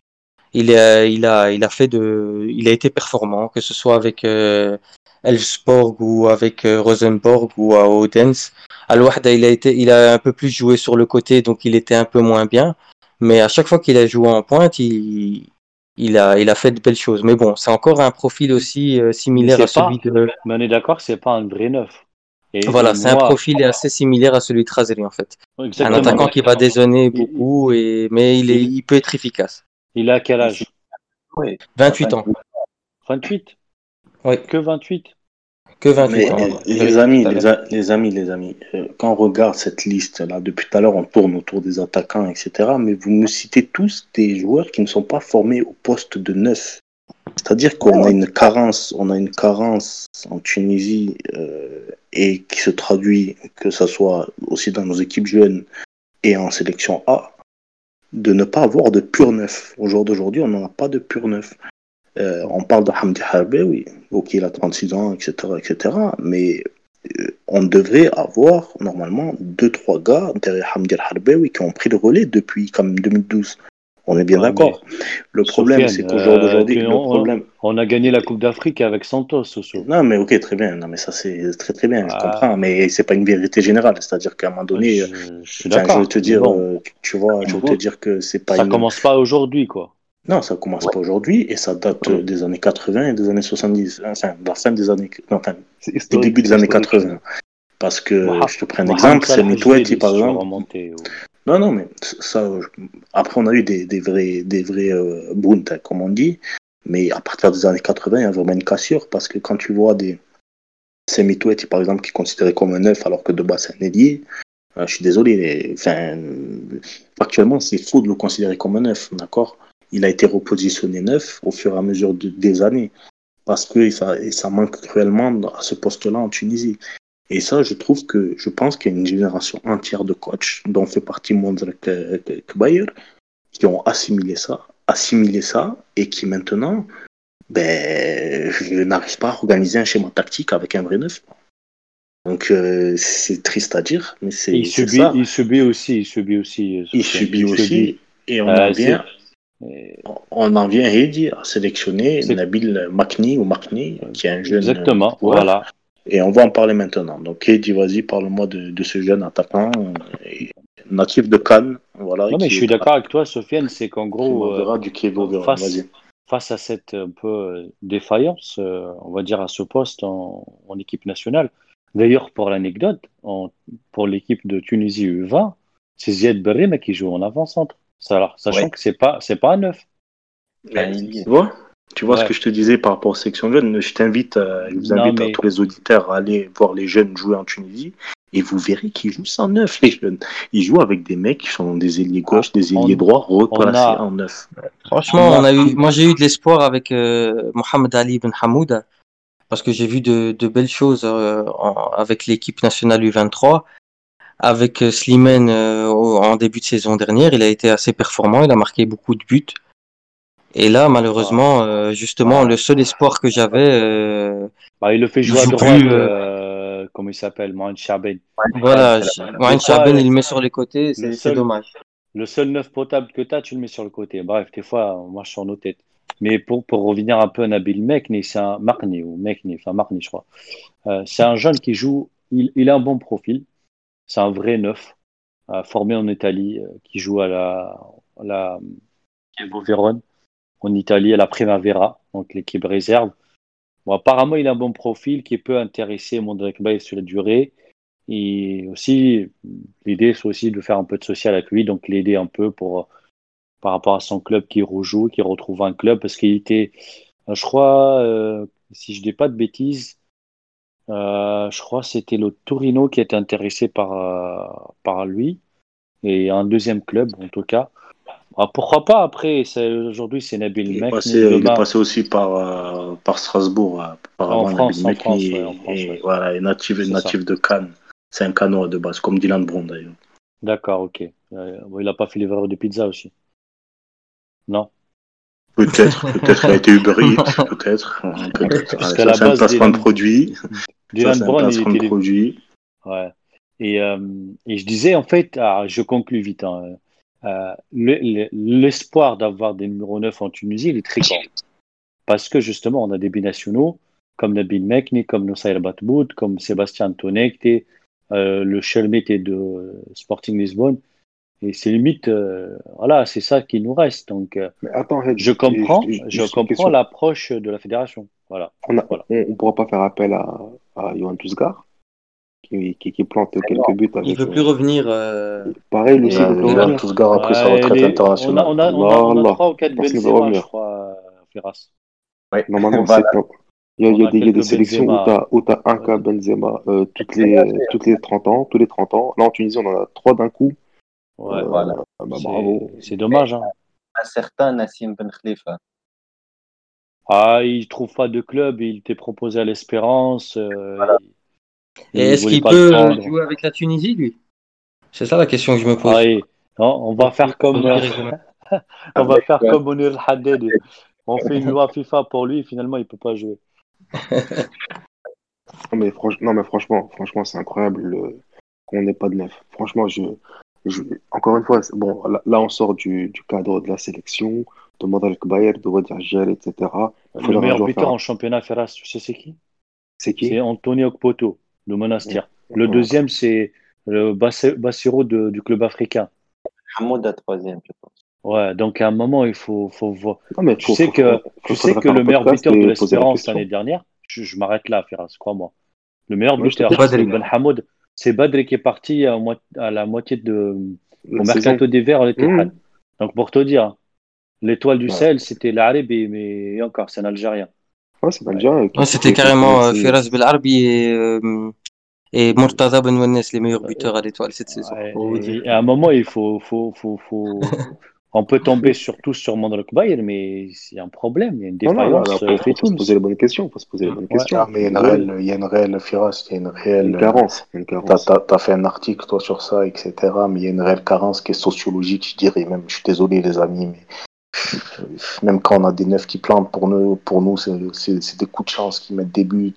il a, il a, il a fait de, il a été performant, que ce soit avec euh, Elfsborg ou avec euh, Rosenborg ou à Odense. Al Wahda, il a été, il a un peu plus joué sur le côté, donc il était un peu moins bien. Mais à chaque fois qu'il a joué en pointe, il, il a, il a fait de belles choses. Mais bon, c'est encore un profil aussi euh, similaire à pas- celui de. Mais on est d'accord, c'est pas un vrai neuf. Et, Voilà, c'est un profil assez similaire à celui de Trazeri en fait. Exactement. Un attaquant qui va dézonner Il- beaucoup, et, mais il, est, il peut être efficace. Il a quel âge? Oui. 28 ans. 28 Oui. Que 28 Que 28 Mais ans. euh, les amis, les, a- les amis, les amis, euh, quand on regarde cette liste là, depuis tout à l'heure, on tourne autour des attaquants, etc. Mais vous me citez tous des joueurs qui ne sont pas formés au poste de neuf. C'est-à-dire qu'on a une carence, on a une carence en Tunisie euh, et qui se traduit, que ce soit aussi dans nos équipes jeunes et en sélection A, de ne pas avoir de pur neuf. Au jour d'aujourd'hui, on n'en a pas de pur neuf. Euh, on parle de Hamdi Harbe, oui, ok, il a 36 ans, etc., etc., mais euh, on devrait avoir normalement deux, trois gars derrière Hamdi Harbe, oui, qui ont pris le relais depuis comme 2012. On est bien Ouais, d'accord. Le problème, c'est qu'au jour euh, d'aujourd'hui, problème. On a gagné la Coupe d'Afrique avec Santos, Soso. Non, mais ok, très bien. Non, mais ça, c'est très très bien, je Ah. comprends. Mais c'est pas une vérité générale. C'est-à-dire qu'à un moment donné, je, je suis enfin, je d'accord. veux te dire, bon, euh, tu, vois, je veux te dire que c'est pas ça une. commence pas aujourd'hui, quoi. Non, ça commence pas aujourd'hui et ça date euh, des années 80 et des années 70. Enfin, de la fin des années. Non, enfin, historique, début des années historique. 80. Parce que, je te prends un exemple, c'est Mitoueti, par exemple. remonter au- Non, non, mais ça, après, on a eu des, vrais, des vrais euh, comme on dit. Mais à partir des années 80, il y a vraiment une cassure parce que quand tu vois des. C'est Mitoueti, par exemple, qui est considéré comme un neuf alors que de base, c'est un ailier. euh, je suis désolé. mais, Enfin, actuellement, c'est faux de le considérer comme un neuf, d'accord? Il a été repositionné neuf au fur et à mesure de- des années parce que ça, ça manque cruellement à ce poste-là en Tunisie. Et ça, je trouve que je pense qu'il y a une génération entière de coachs, dont fait partie Mondrek Kbayer, qui ont assimilé ça, assimilé ça, et qui maintenant ben, je n'arrive pas à organiser un schéma tactique avec un vrai neuf. Donc euh, c'est triste à dire, mais c'est Il subit, ça. il subit aussi, il subit aussi. Il Sofiane, subit aussi, et on Euh, en vient, on en vient Heidi à sélectionner Nabil Makni ou Makni, qui est un jeune. Exactement, euh, joueur. voilà. Et on va en parler maintenant. Donc, Heidi, vas-y, parle-moi de, de ce jeune attaquant euh, et natif de Cannes. Voilà, Non, mais je suis d'accord avec toi, Sofiane, c'est qu'en gros, euh, du Vérone. face, Vas-y. face à cette un peu euh, défaillance, euh, on va dire à ce poste en, en équipe nationale. D'ailleurs, pour l'anecdote, pour l'équipe de Tunisie U20, c'est Ziad Berrim qui joue en avant-centre. Sachant Ouais. que c'est pas c'est pas un neuf. Ailier. Tu vois? Tu vois Ouais. ce que je te disais par rapport aux sections jeunes? Je t'invite, euh, je vous Non, invite mais- à tous les auditeurs à aller voir les jeunes jouer en Tunisie et vous verrez qu'ils jouent sans neuf, les jeunes. Ils jouent avec des mecs qui sont des ailiers gauche, des On- ailiers droits replacés a- en neuf. Franchement, On on a- eu, moi j'ai eu de l'espoir avec euh, Mohamed Ali Ben Hamouda parce que j'ai vu de, de belles choses euh, en- avec l'équipe nationale U23. Avec Slimane euh, en début de saison dernière, il a été assez performant, il a marqué beaucoup de buts. Et là, malheureusement, euh, justement, le seul espoir que j'avais, euh, Bah, il le fait jouer à droite, plus, euh, euh, comment il s'appelle, Mohamed Chaben. voilà, Mohamed Chaben, il le met sur les côtés, le c'est dommage. Le seul neuf potable que tu as, tu le mets sur le côté. Bref, des fois, moi, je suis en nos têtes. Mais pour, pour revenir un peu à Nabil Mekni, c'est un Marni, ou Mekni, enfin Marni, je crois. Euh, c'est un jeune qui joue, il, il a un bon profil. C'est un vrai neuf, euh, formé en Italie, euh, qui joue à la, à la Vérone, en Italie, à la Primavera, donc l'équipe réserve. Bon, apparemment, il a un bon profil qui peut intéresser Mondrek Bay sur la durée. Et aussi, l'idée, c'est aussi de faire un peu de social avec lui, donc l'aider un peu pour, par rapport à son club qui rejoue, qui retrouve un club, parce qu'il était, euh, je crois, euh, si je dis pas de bêtises, euh, je crois que c'était le Torino qui était intéressé par, par lui, et un deuxième club en tout cas. Ah, pourquoi pas après, aujourd'hui c'est Nabil Il est, Mekni, passé, il est passé aussi par, euh, par Strasbourg, euh, apparemment, En France, Nabil en France, Mekni, ouais, en France, et, ouais. voilà, est natif, de Cannes. C'est un canois de base, comme Dylan Brown d'ailleurs. D'accord, ok. Euh, bon, il a pas fait livreur de pizza aussi. Non? Peut-être, peut-être qu'il a été Uber Eats, peut-être. euh, Ouais, la c'est un base, placement de Dylan- produit. Dylan Brown, il était produit. Ouais. Et, euh, et je disais, en fait, ah, je conclus vite, hein, euh, le- le- l'espoir d'avoir des numéros 9 en Tunisie, il est très grand. Parce que justement, on a des binationaux comme Nabil Mekni, comme Nusayr Batboud, comme Sébastien Tonekte, euh, le Chelmete de Sporting Lisbonne. Et c'est limite, euh, voilà, c'est ça qui nous reste. Donc, euh, attends, je comprends, je comprends l'approche de la fédération. Voilà. On, Voilà. on pourra pas faire appel à, à Johan Tusgar, qui, qui, qui plante quelques buts avec. Il veut euh, plus revenir. euh, Pareil, lui aussi, Il veut revenir. tous gars après sa retraite les- internationale. On a, on a, on a, on a Allah, trois ou quatre parce qu'il veut Benzema, je crois, euh, Firas. Ouais. Normalement, Voilà. c'est top. Il y a, il y a des, il y a des sélections Benzema. où tu as, un cas Benzema euh, toutes, les, toutes les 30 ans, tous les 30 ans. Là, en Tunisie, on en a trois d'un coup. Ouais. Euh, Voilà. bah, C'est- bravo. C'est dommage. Hein. Un certain Nassim Ben Khalifa. Ah, il trouve pas de club, il t'est proposé à l'Espérance. euh, il- Et est-ce qu'il peut euh, prendre. jouer avec la Tunisie, lui? C'est ça la question que je me pose. Ah, et- non, on va faire comme, euh, on va faire Ouais. comme Mounir Haddad. On fait une loi FIFA pour lui, finalement, il peut pas jouer. Non, mais, franch- non, mais franchement, franchement c'est incroyable le... qu'on n'ait pas de neuf. Franchement, je, je- encore une fois, c'est- bon, là, là, on sort du, du cadre de la sélection, de Modal Kbayer, de Wadir etc. Le meilleur buteur faire- en championnat, Ferras, tu sais c'est qui? C'est qui? C'est Antonio Okpoto, de Monastir. Le deuxième, c'est le Bassiro de- du club africain. Hamoud à troisième, je pense. Ouais, donc à un moment, il faut, faut voir. Non, mais Tu faut- sais faut- que, tu sais que le meilleur buteur de l'Espérance l'année dernière, je, je m'arrête là, Ferras, crois-moi. Le meilleur Ouais, buteur, c'est. Ben Hamoud. C'est Badri qui est parti à, la moitié de, au mercato d'hiver à l'Etihad. Mmh. Donc pour te dire, l'étoile du Ouais. Sahel, c'était l'Arabi, mais encore, c'est un Algérien. Ouais, c'est Ouais, c'était carrément euh, Firas Belarbi et, euh, et Murtaza Ben Wennes, les meilleurs buteurs à l'étoile cette saison. Vous et- à un moment, il faut, faut, faut, faut... on peut tomber surtout sur Mondrek Bayer, mais il y a un problème, il y a une Non, non, là, défaillance. là, euh, faut, faut se poser les bonnes questions. Faut se poser les bonnes Ouais. questions. Ah, mais il y a une réelle, il y a une réelle Firas, il y a une Il réelle. une carence. il carence. t'as- t'as fait un article, toi, sur ça, etc. Mais il y a une réelle carence qui est sociologique, je dirais. Même, je suis désolé, les amis, mais même quand on a des neufs qui plantent, pour nous, pour nous c'est, des coups de chance qui mettent des buts.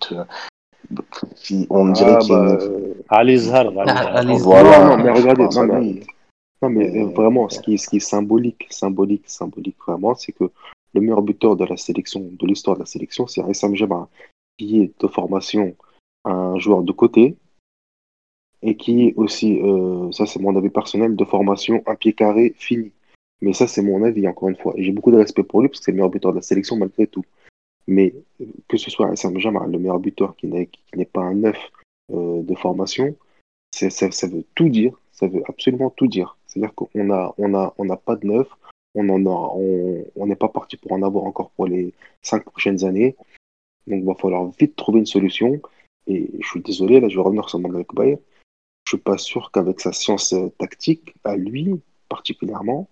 qui- On dirait Ah, qu'il y a bah, une- Ah, Zhar. Ali Zhar. Voilà, Non, non, mais regardez, non, mais-. Non, euh, vraiment, ce qui, ce qui est symbolique, symbolique, symbolique, vraiment, c'est que le meilleur buteur de la sélection, de l'histoire de la sélection, c'est Ressam Jabbar, qui est de formation un joueur de côté et qui est aussi, euh, ça c'est mon avis personnel, de formation un pied carré fini. Mais ça, c'est mon avis, encore une fois. Et j'ai beaucoup de respect pour lui parce que c'est le meilleur buteur de la sélection malgré tout. Mais que ce soit Ressam Jabbar, le meilleur buteur qui n'est qui n'est pas un neuf euh, de formation, ça, veut tout dire, ça veut absolument tout dire. C'est-à-dire qu'on a, on a, on n'a pas de neuf, on a, on, on n'est pas parti pour en avoir encore pour les cinq prochaines années. Donc, il va falloir vite trouver une solution. Et je suis désolé, là, je vais revenir sur Mandel Bayer. Je suis pas sûr qu'avec sa science euh, tactique, à lui particulièrement,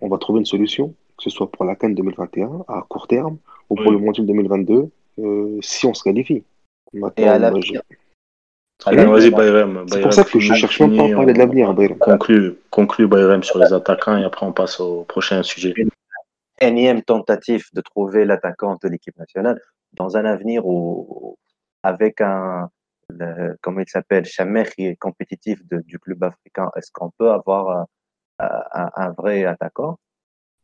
on va trouver une solution, que ce soit pour la Cannes 2021 à court terme ou pour Oui. le Mondial 2022, euh, si on se qualifie. Maintenant, Et à moi, l'avenir. je- vas-y, Bayrem. C'est pour ça que je cherche même pas à parler de l'avenir, Bayrem. Conclue, conclue Bayrem sur les attaquants et après on passe au prochain sujet. énième tentative de trouver l'attaquant de l'équipe nationale dans un avenir où, avec un, le- comment il s'appelle, Chamer qui est compétitif de- du club africain, est-ce qu'on peut avoir un, vrai attaquant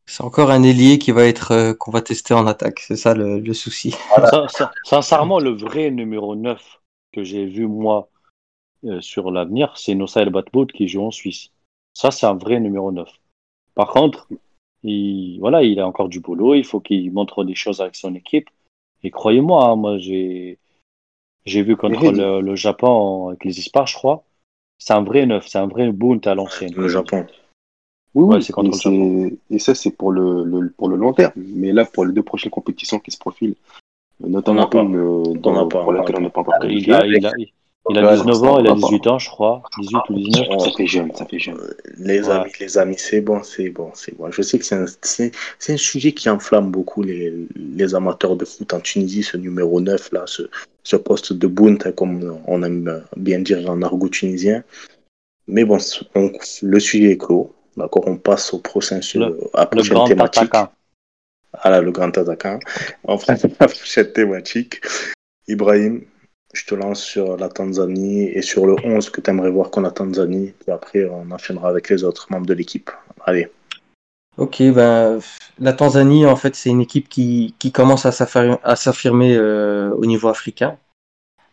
C'est encore un ailier qui va être euh, qu'on va tester en attaque, c'est ça le, le souci. Sin- sin- Sincèrement, le vrai numéro 9 que j'ai vu, moi, euh, sur l'avenir, c'est Nossa El Batbout qui joue en Suisse. Ça, c'est un vrai numéro 9. Par contre, il, voilà, il a encore du boulot, il faut qu'il montre des choses avec son équipe. Et croyez-moi, hein, moi, j'ai, j'ai vu contre le, le Japon avec les Ispars, je crois. C'est un vrai 9, c'est un vrai Bunt à l'ancienne. Le Japon. Oui, Ouais, oui, c'est contre et, le et ça, c'est pour le, le- pour le long terme. Mais là, pour les deux prochaines compétitions qui se profilent, euh, notamment une euh, dans- pour laquelle on n'est pas encore qualifié. a, il a, il a Ouais, 19 ans, il a on va pas. 18 ans, je crois. 18 ou 19. Ça fait jeune, ça fait jeune. Les Ouais. amis, les amis, c'est bon, c'est bon, c'est bon. Je sais que c'est un, c'est, un sujet qui enflamme beaucoup les, les amateurs de foot en Tunisie, ce numéro 9, là, ce, ce poste de Bount, comme on aime bien dire en argot tunisien. Mais bon, on- le sujet est clos. D'accord, on passe au prochain, su- Le- à la Le prochaine grand thématique. attaquant. Ah là, le grand attaquant. On passe à la prochaine thématique. Ibrahim, je te lance sur la Tanzanie et sur le 11 que tu aimerais voir qu'on a Tanzanie. Puis après, on enchaînera avec les autres membres de l'équipe. Allez. Ok, ben, la Tanzanie, en fait, c'est une équipe qui, qui commence à s'affirmer euh, au niveau africain.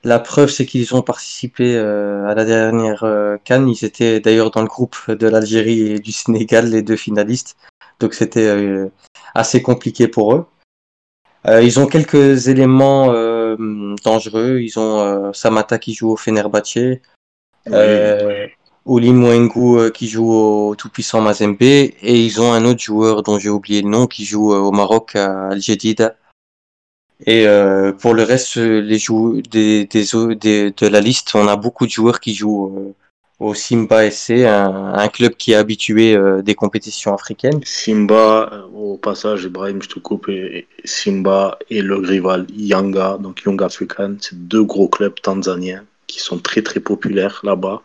La preuve, c'est qu'ils ont participé euh, à la dernière euh, Cannes. Ils étaient d'ailleurs dans le groupe de l'Algérie et du Sénégal, les deux finalistes. Donc c'était euh, assez compliqué pour eux. Euh, ils ont quelques éléments dangereux. Ils ont Samata qui joue au Fenerbahçe, euh, Oli Mwengu euh, qui joue au tout-puissant Mazembe et ils ont un autre joueur dont j'ai oublié le nom qui joue au Maroc à Al Jadida. Et euh, pour le reste, les de la liste, on a beaucoup de joueurs qui jouent euh, au Simba SC, un, club qui est habitué euh, des compétitions africaines. Simba, au passage, Ibrahim, je te coupe, et, Simba et le rival Yanga, donc Young African, c'est deux gros clubs tanzaniens qui sont très très populaires là-bas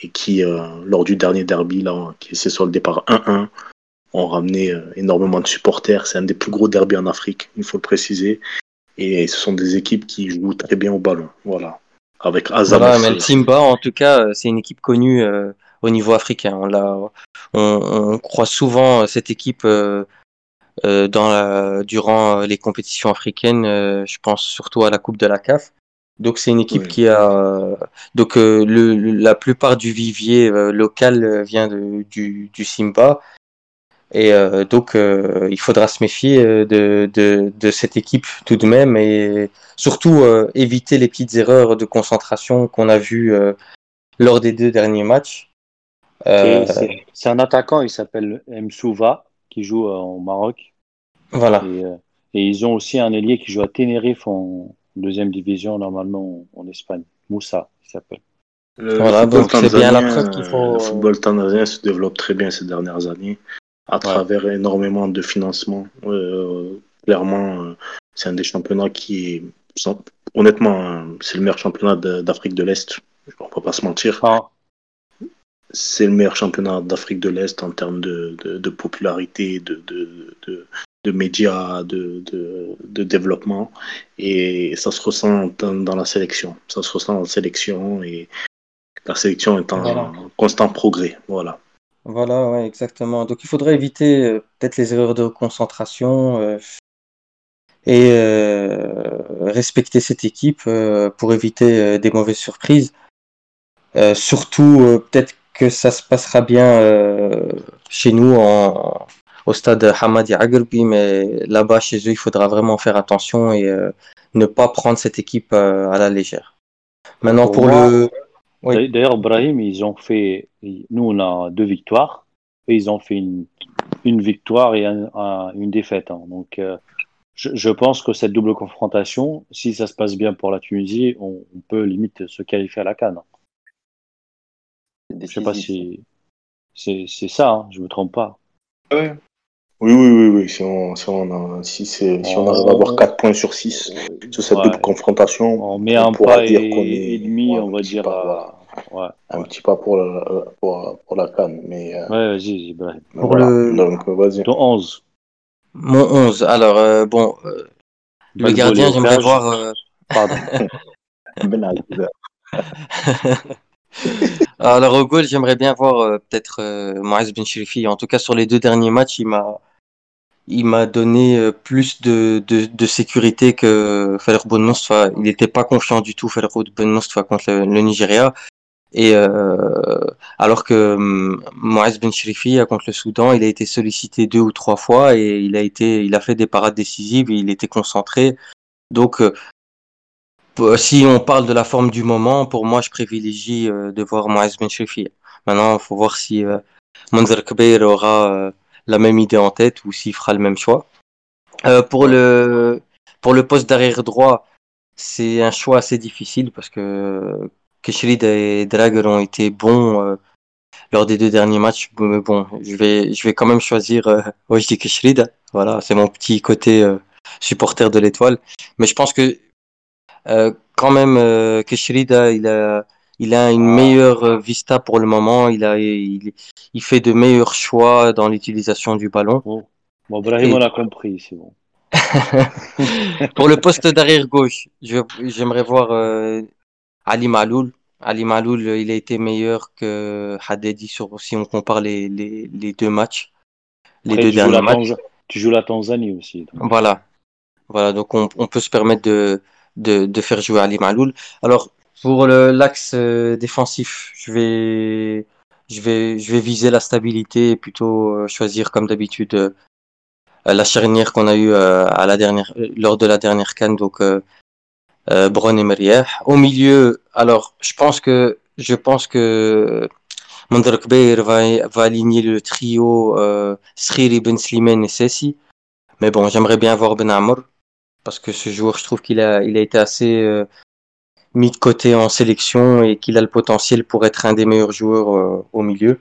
et qui, lors du dernier derby, là, qui s'est soldé par 1-1, ont ramené euh, énormément de supporters. C'est un des plus gros derbys en Afrique, il faut le préciser. Et ce sont des équipes qui jouent très bien au ballon. Voilà. Avec Azam. Voilà, mais le Simba, en tout cas, euh, c'est une équipe connue euh, au niveau africain. On, l'a, on, on croit souvent cette équipe euh, euh, dans la, durant les compétitions africaines. je pense surtout à la Coupe de la CAF. Donc c'est une équipe Oui. qui a donc le, la plupart du vivier local vient de, du, du Simba et euh, donc euh, il faudra se méfier euh, de, de, de cette équipe tout de même et surtout euh, éviter les petites erreurs de concentration qu'on a vues euh, lors des deux derniers matchs. Euh, C'est- un attaquant, il s'appelle Msouva, qui joue euh, au Maroc. voilà. Et, euh, et ils ont aussi un ailier qui joue à Tenerife en deuxième division, normalement en, Espagne. Moussa, il s'appelle. Le, Voilà, football donc c'est bien la preuve qu'il faut- le football tanzanien se développe très bien ces dernières années à travers énormément de financement. Euh, clairement, euh, c'est un des championnats qui est, honnêtement, hein, c'est le meilleur championnat d'Afrique de l'Est. On va pas se mentir. Ah, C'est le meilleur championnat d'Afrique de l'Est en termes de, de, de popularité, de, de, de, médias, de, de, de développement. Et ça se ressent dans, dans la sélection. Ça se ressent dans la sélection et la sélection est en Voilà. constant progrès. Voilà. Voilà, ouais, exactement. Donc il faudrait éviter euh, peut-être les erreurs de concentration euh, et euh, respecter cette équipe pour éviter des mauvaises surprises. Surtout, peut-être que ça se passera bien chez nous en, au stade Hamadi Agurbi, mais là-bas chez eux, il faudra vraiment faire attention et ne pas prendre cette équipe à la légère. Maintenant, Pour pour moi, le... Oui. D'ailleurs, Brahim, ils ont fait. Nous, on a deux victoires. Et ils ont fait une, une victoire et un- un- une défaite. hein. Donc, euh, je, je pense que cette double confrontation, si ça se passe bien pour la Tunisie, on, on peut limite se qualifier à la Cannes. C'est Je sais pas si c'est ça, hein, je me trompe pas. Oui, oui, oui, oui. Si on, si on, a- si c'est- si on arrive à avoir 4 points sur 6 sur cette Ouais. double confrontation, On met on un pas dire et, qu'on est et demi, ouais, on un va petit dire. pas, voilà. ouais, un petit pas pour la, pour, pour la Cannes. Mais, euh, Ouais, vas-y, Ibrahim. Pour voilà. le- Donc, euh, vas-y. Ton 11. Mon 11. Alors, euh, bon, euh, le gardien, j'aimerais voir... euh, Pardon. Ben. Alors au goal, j'aimerais bien voir euh, peut-être euh, Moïse Ben Chirifi. En tout cas, sur les deux derniers matchs, il m'a il m'a donné euh, plus de, de, de sécurité que Ben Moustapha. Il n'était pas confiant du tout, Ben Moustapha contre le, le Nigeria. Et euh, alors que hum, Moïse Ben Chirifi euh, contre le Soudan, il a été sollicité deux ou trois fois et il a été, il a fait des parades décisives. Et il était concentré. Donc euh, si on parle de la forme du moment, pour moi, je privilégie euh, de voir Moïse Ben Chirifi. Maintenant, il faut voir si euh, Manzer Kbeir aura la même idée en tête ou s'il fera le même choix. Euh, pour le pour le poste d'arrière droit, c'est un choix assez difficile parce que Keshrid et Drager ont été bons euh, lors des deux derniers matchs. Mais bon, je vais je vais quand même choisir euh, Wajdi Keshrid. Voilà, c'est mon petit côté euh, supporter de l'étoile. Mais je pense que quand même euh, Keshrida, il a il a une meilleure euh, vista pour le moment. Il a il, il fait de meilleurs choix dans l'utilisation du ballon. Bon, bon Brahim, on a compris, c'est bon. Pour le poste d'arrière gauche, je- j'aimerais voir euh, Ali Maloul. Ali Maloul, il a été meilleur que Hadedi sur si on compare les, les, les deux matchs, les Après, deux tu, joues derniers la matchs. Tanz- tu joues la Tanzanie aussi. donc. Voilà. Voilà, donc on, on peut se permettre de, de, de faire jouer Ali Maloul. Alors, pour l'axe euh, défensif, je vais, je, vais, je vais viser la stabilité et plutôt euh, choisir, comme d'habitude, euh, la charnière qu'on a eue à la dernière, lors de la dernière canne, donc euh, Bron et Meriah. Au milieu, alors, je pense que, je pense que Mandar Kbeir va, va aligner le trio euh, Sriri, Ben Slimane et Sessi. Mais bon, j'aimerais bien voir Ben Amr parce que ce joueur, je trouve qu'il a, il a été assez euh, mis de côté en sélection et qu'il a le potentiel pour être un des meilleurs joueurs euh, au milieu.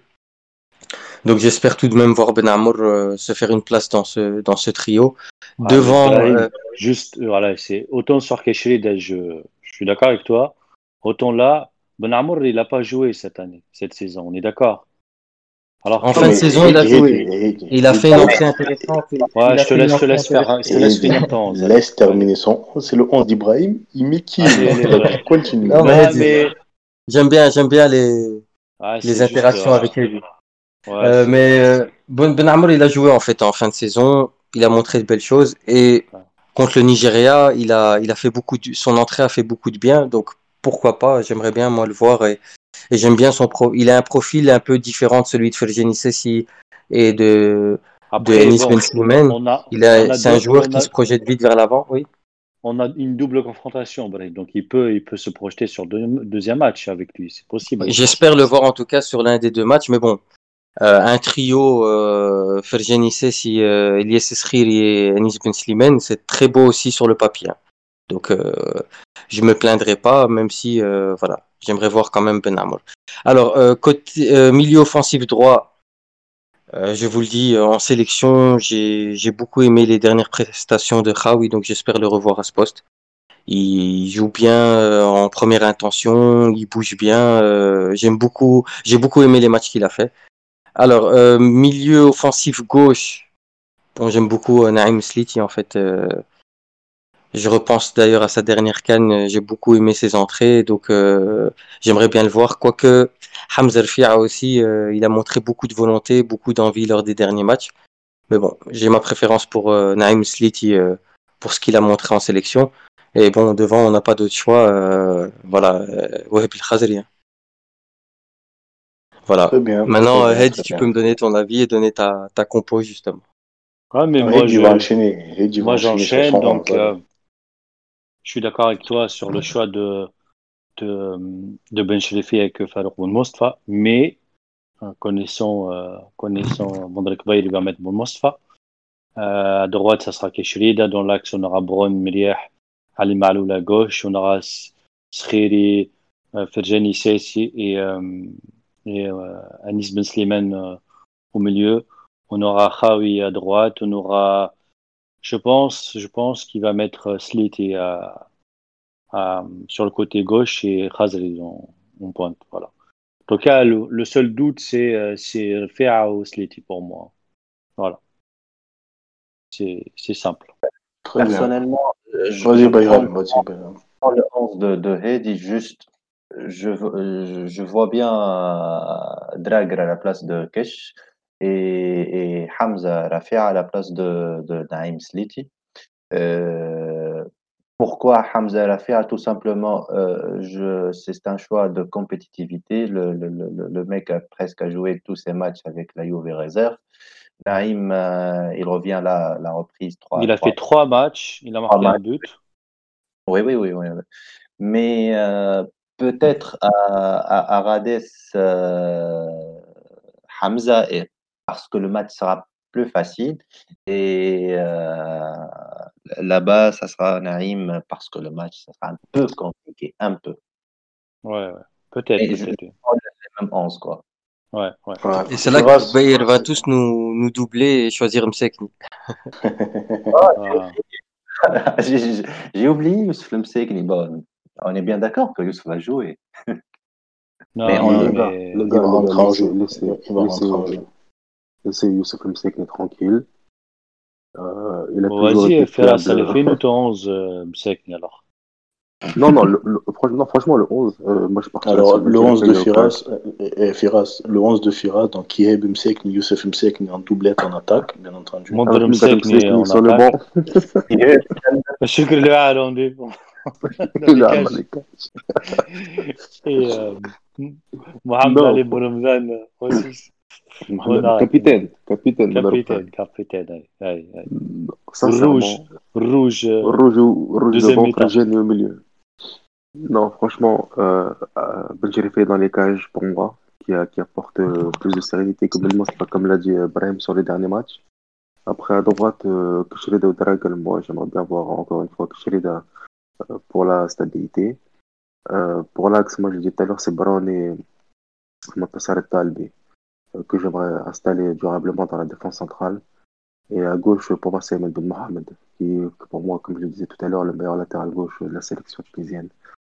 Donc j'espère tout de même voir Ben Amour euh, se faire une place dans ce, dans ce trio. Ah, Devant, Brahim, euh, juste, voilà, c'est autant sur Keshrid, je, je suis d'accord avec toi. Autant là, Ben Amour, il n'a pas joué cette année, cette saison, on est d'accord. Alors, En fin de saison, il a joué. il a fait une entrée intéressante. Ouais, je te laisse, je te entrée laisse faire, intéressante. je te laisse finir ton 11. Laisse terminer son. C'est le 11 d'Ibrahim. Il met qui. Continue. Mais J'aime bien, j'aime bien les, Ah, les juste, interactions euh, avec lui. ouais, Euh, mais euh, Ben Ben Amour, il a joué en fait en fin de saison. Il a montré de belles choses et Ouais. contre le Nigeria, il a, il a fait beaucoup de, son entrée a fait beaucoup de bien. Donc pourquoi pas? J'aimerais bien moi le voir et, et j'aime bien son pro. Il a un profil un peu différent de celui de Fergeni Sessi et de de Enis bon, Ben Slimane. on a, Il a, on a c'est un joueur qui a- se projette vite vers l'avant, oui. on a une double confrontation, donc il peut, il peut se projeter sur deux, deuxième match avec lui, c'est possible. J'espère le voir en tout cas sur l'un des deux matchs, mais bon, euh, un trio euh, Ferjani Sessi, euh, Elias Eskhiri et Anis Ben Slimane, c'est très beau aussi sur le papier. hein. Donc euh, je me plaindrai pas, même si euh, voilà, j'aimerais voir quand même Ben Amour. Alors euh, côté euh, milieu offensif droit, je vous le dis, en sélection, j'ai beaucoup aimé les dernières prestations de Khawi, donc j'espère le revoir à ce poste. Il joue bien en première intention, il bouge bien. J'aime beaucoup, j'ai beaucoup aimé les matchs qu'il a fait. Alors milieu offensif gauche, bon, j'aime beaucoup Naïm Sliti en fait. Je repense d'ailleurs à sa dernière canne, euh, j'ai beaucoup aimé ses entrées, donc euh, j'aimerais bien le voir. Quoique Hamza Rfia aussi, euh, il a montré beaucoup de volonté, beaucoup d'envie lors des derniers matchs. Mais bon, j'ai ma préférence pour euh, Naïm Sliti euh, pour ce qu'il a montré en sélection. Et bon, devant, on n'a pas d'autre choix. euh, voilà, euh, El Khazri, hein. Voilà. Très bien. Maintenant, très bien, très tu bien. peux me donner ton avis et donner ta, ta compo, justement. Ouais, mais Ah, moi, Heidi je, va enchaîner. Heidi va moi j'enchaîne, donc euh, je suis d'accord avec toi sur le choix de, de, de Ben Cherifi avec Farouk Ben Mostafa, mais euh, connaissant, euh, connaissant Mondrek Bayer, il va mettre Mostafa. Euh, à droite, ça sera Keshrida. Dans l'axe, on aura Brown, Miriah, Ali Maloul à gauche. On aura S- Skhiri, euh, Ferjani Sessi et, euh, et euh, Anis Ben Slimane euh, au milieu. On aura Khawi à droite. On aura, je pense, je pense qu'il va mettre euh, Sliti à, à- sur le côté gauche et Khazri en, en pointe. Voilà. En tout cas, le, le seul doute, c'est euh, c'est Fea ou Sliti pour moi. Voilà. C'est c'est simple. Très bien. Personnellement, euh, je, je Bayram, le 11 de, de Heidi, juste, je, euh, je vois bien euh, à la place de Kesh et, et Hamza Rafia à la place de, de Naïm Sliti. Euh, pourquoi Hamza Rafia? Tout simplement, euh, c'est un choix de compétitivité. Le, le, le, le mec a presque joué tous ses matchs avec la Juve réserve. Naïm, euh, il revient là, la reprise 3 Il a fait trois matchs, il a marqué un but. Oui, oui, oui, oui. Mais peut-être à, à, à Rades, Hamza, et, parce que le match sera plus facile. Et euh, là-bas, ça sera Naïm parce que le match ça sera un peu compliqué, un peu. Ouais, ouais. Peut-être, je- peut-être. Même 11, quoi. Ouais, ouais. Ouais. Et c'est là que Bayer va tous nous, nous doubler et choisir Msekni. J'ai- oublié Youssef Lemsegni. Bon, on est bien d'accord que Youssef va jouer. Non, Mais mais, on- Le gars, mais- le gars, Il va rentrer en jeu laissez Youssef Msekne tranquille. Euh, il a bon, Vas-y, Ferras, ça le fait nous ton 11, euh, Msekne alors. Non, non, le, le, non, franchement, le 11, euh, moi je pars Alors, le 11 de Firas, et, euh, euh, euh, Firas, le 11 de Firas, donc Kieb Msekne, Youssef Msekne en doublette en attaque, bien entendu. Montre ah, Msekne sur le banc. Je suis que le A, on est bon. Et Mohamed Ali Bourhamzan, 6. لا. كابيتان كابيتان كابيتان كابيتان اي اي الروج الروج الروج الروج رجال au milieu. Non franchement euh, euh fait dans les cages pour moi qui, a, qui apporte euh, plus de sérénité que Belmostra comme l'a dit euh, Brahim sur les derniers matchs. Après à droite Kushreda ou Dragal moi j'aimerais bien voir encore une fois Kushreda pour la stabilité. Pour l'axe moi j'ai dit tout à l'heure c'est Brown et Matassar Talbi que j'aimerais installer durablement dans la défense centrale. Et à gauche, pour moi, c'est Ahmed Ben Mohamed, qui est, pour moi, comme je le disais tout à l'heure, le meilleur latéral gauche de la sélection tunisienne.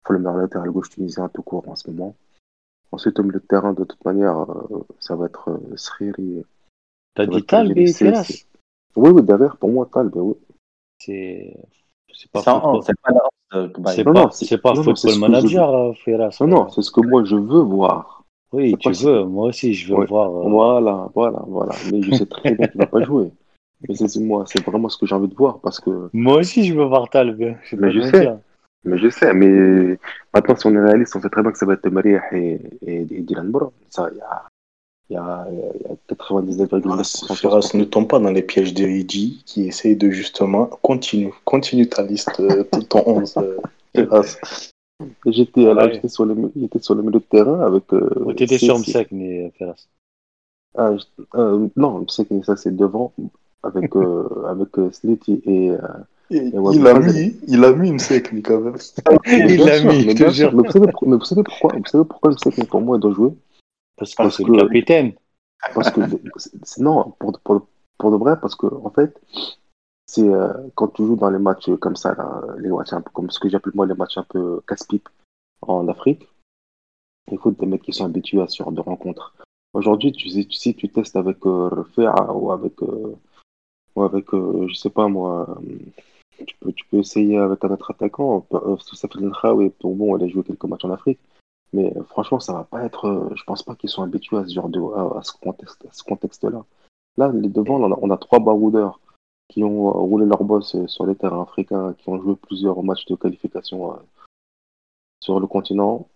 Enfin, le meilleur latéral gauche tunisien tout court en ce moment. Ensuite, au milieu de terrain, de toute manière, euh, ça va être euh, Sriri. T'as dit Gélisé, Ferras. c'est- Oui, oui, derrière, pour moi, Talbi, oui. C'est c'est pas Sans football. 11, c'est pas la 11 de C'est Kbaye. Non, pas, non, c'est- c'est pas non, non, c'est football manager, euh, Ferras. Non, non, c'est ce que moi je veux voir. Oui, tu veux. Moi aussi, je veux Ouais. voir. euh, Voilà, voilà, voilà. Mais je sais très bien qu'il va pas jouer. Mais c'est moi, c'est vraiment ce que j'ai envie de voir parce que. Moi aussi, je veux voir Talb. Je vais Mais je sais. Mais je sais, mais maintenant, si on est réaliste, on sait très bien que ça va être Mariah et, et, et Dylan Brown. Ça, il y a, il y a, il y a 99,9% de Firas, chance. ne tombe pas dans les pièges d'Eridi qui essaye de justement continue, continue ta liste, euh, tout ton 11. Euh. Et J'étais alors, Ouais. j'étais sur, le, j'étais sur le milieu de terrain avec. Euh, Oh, T'étais sur mais Ferras. Ah, euh, non, que ça, c'est devant avec, euh, avec euh, Slity et. euh, Il, ouais, il a mis, il a mis lui, quand même. Il l'a mis, mais je te jure. Mais vous savez, mais vous savez pourquoi Vous savez pourquoi que pour moi, il doit jouer? Parce que Parce que- le capitaine. Parce que non, pour, pour, pour de vrai, parce que en fait, c'est euh, quand tu joues dans les matchs comme ça, là, les matchs un peu comme ce que j'appelle moi les matchs un peu casse-pipe en Afrique, il faut des mecs qui sont habitués à ce genre de rencontres. Aujourd'hui, tu si tu testes avec euh, ou avec, euh, ou avec euh, je sais pas moi, euh, tu peux, essayer avec un autre attaquant. Le Khaoui, pour bon, elle a joué quelques matchs en Afrique. Mais franchement, ça va pas être. je pense pas qu'ils sont habitués à ce genre de contexte, à ce contexte-là. Là, les devants, on on a trois baroudeurs qui ont euh, roulé leur boss euh, sur les terrains africains, qui ont joué plusieurs matchs de qualification euh, sur le continent.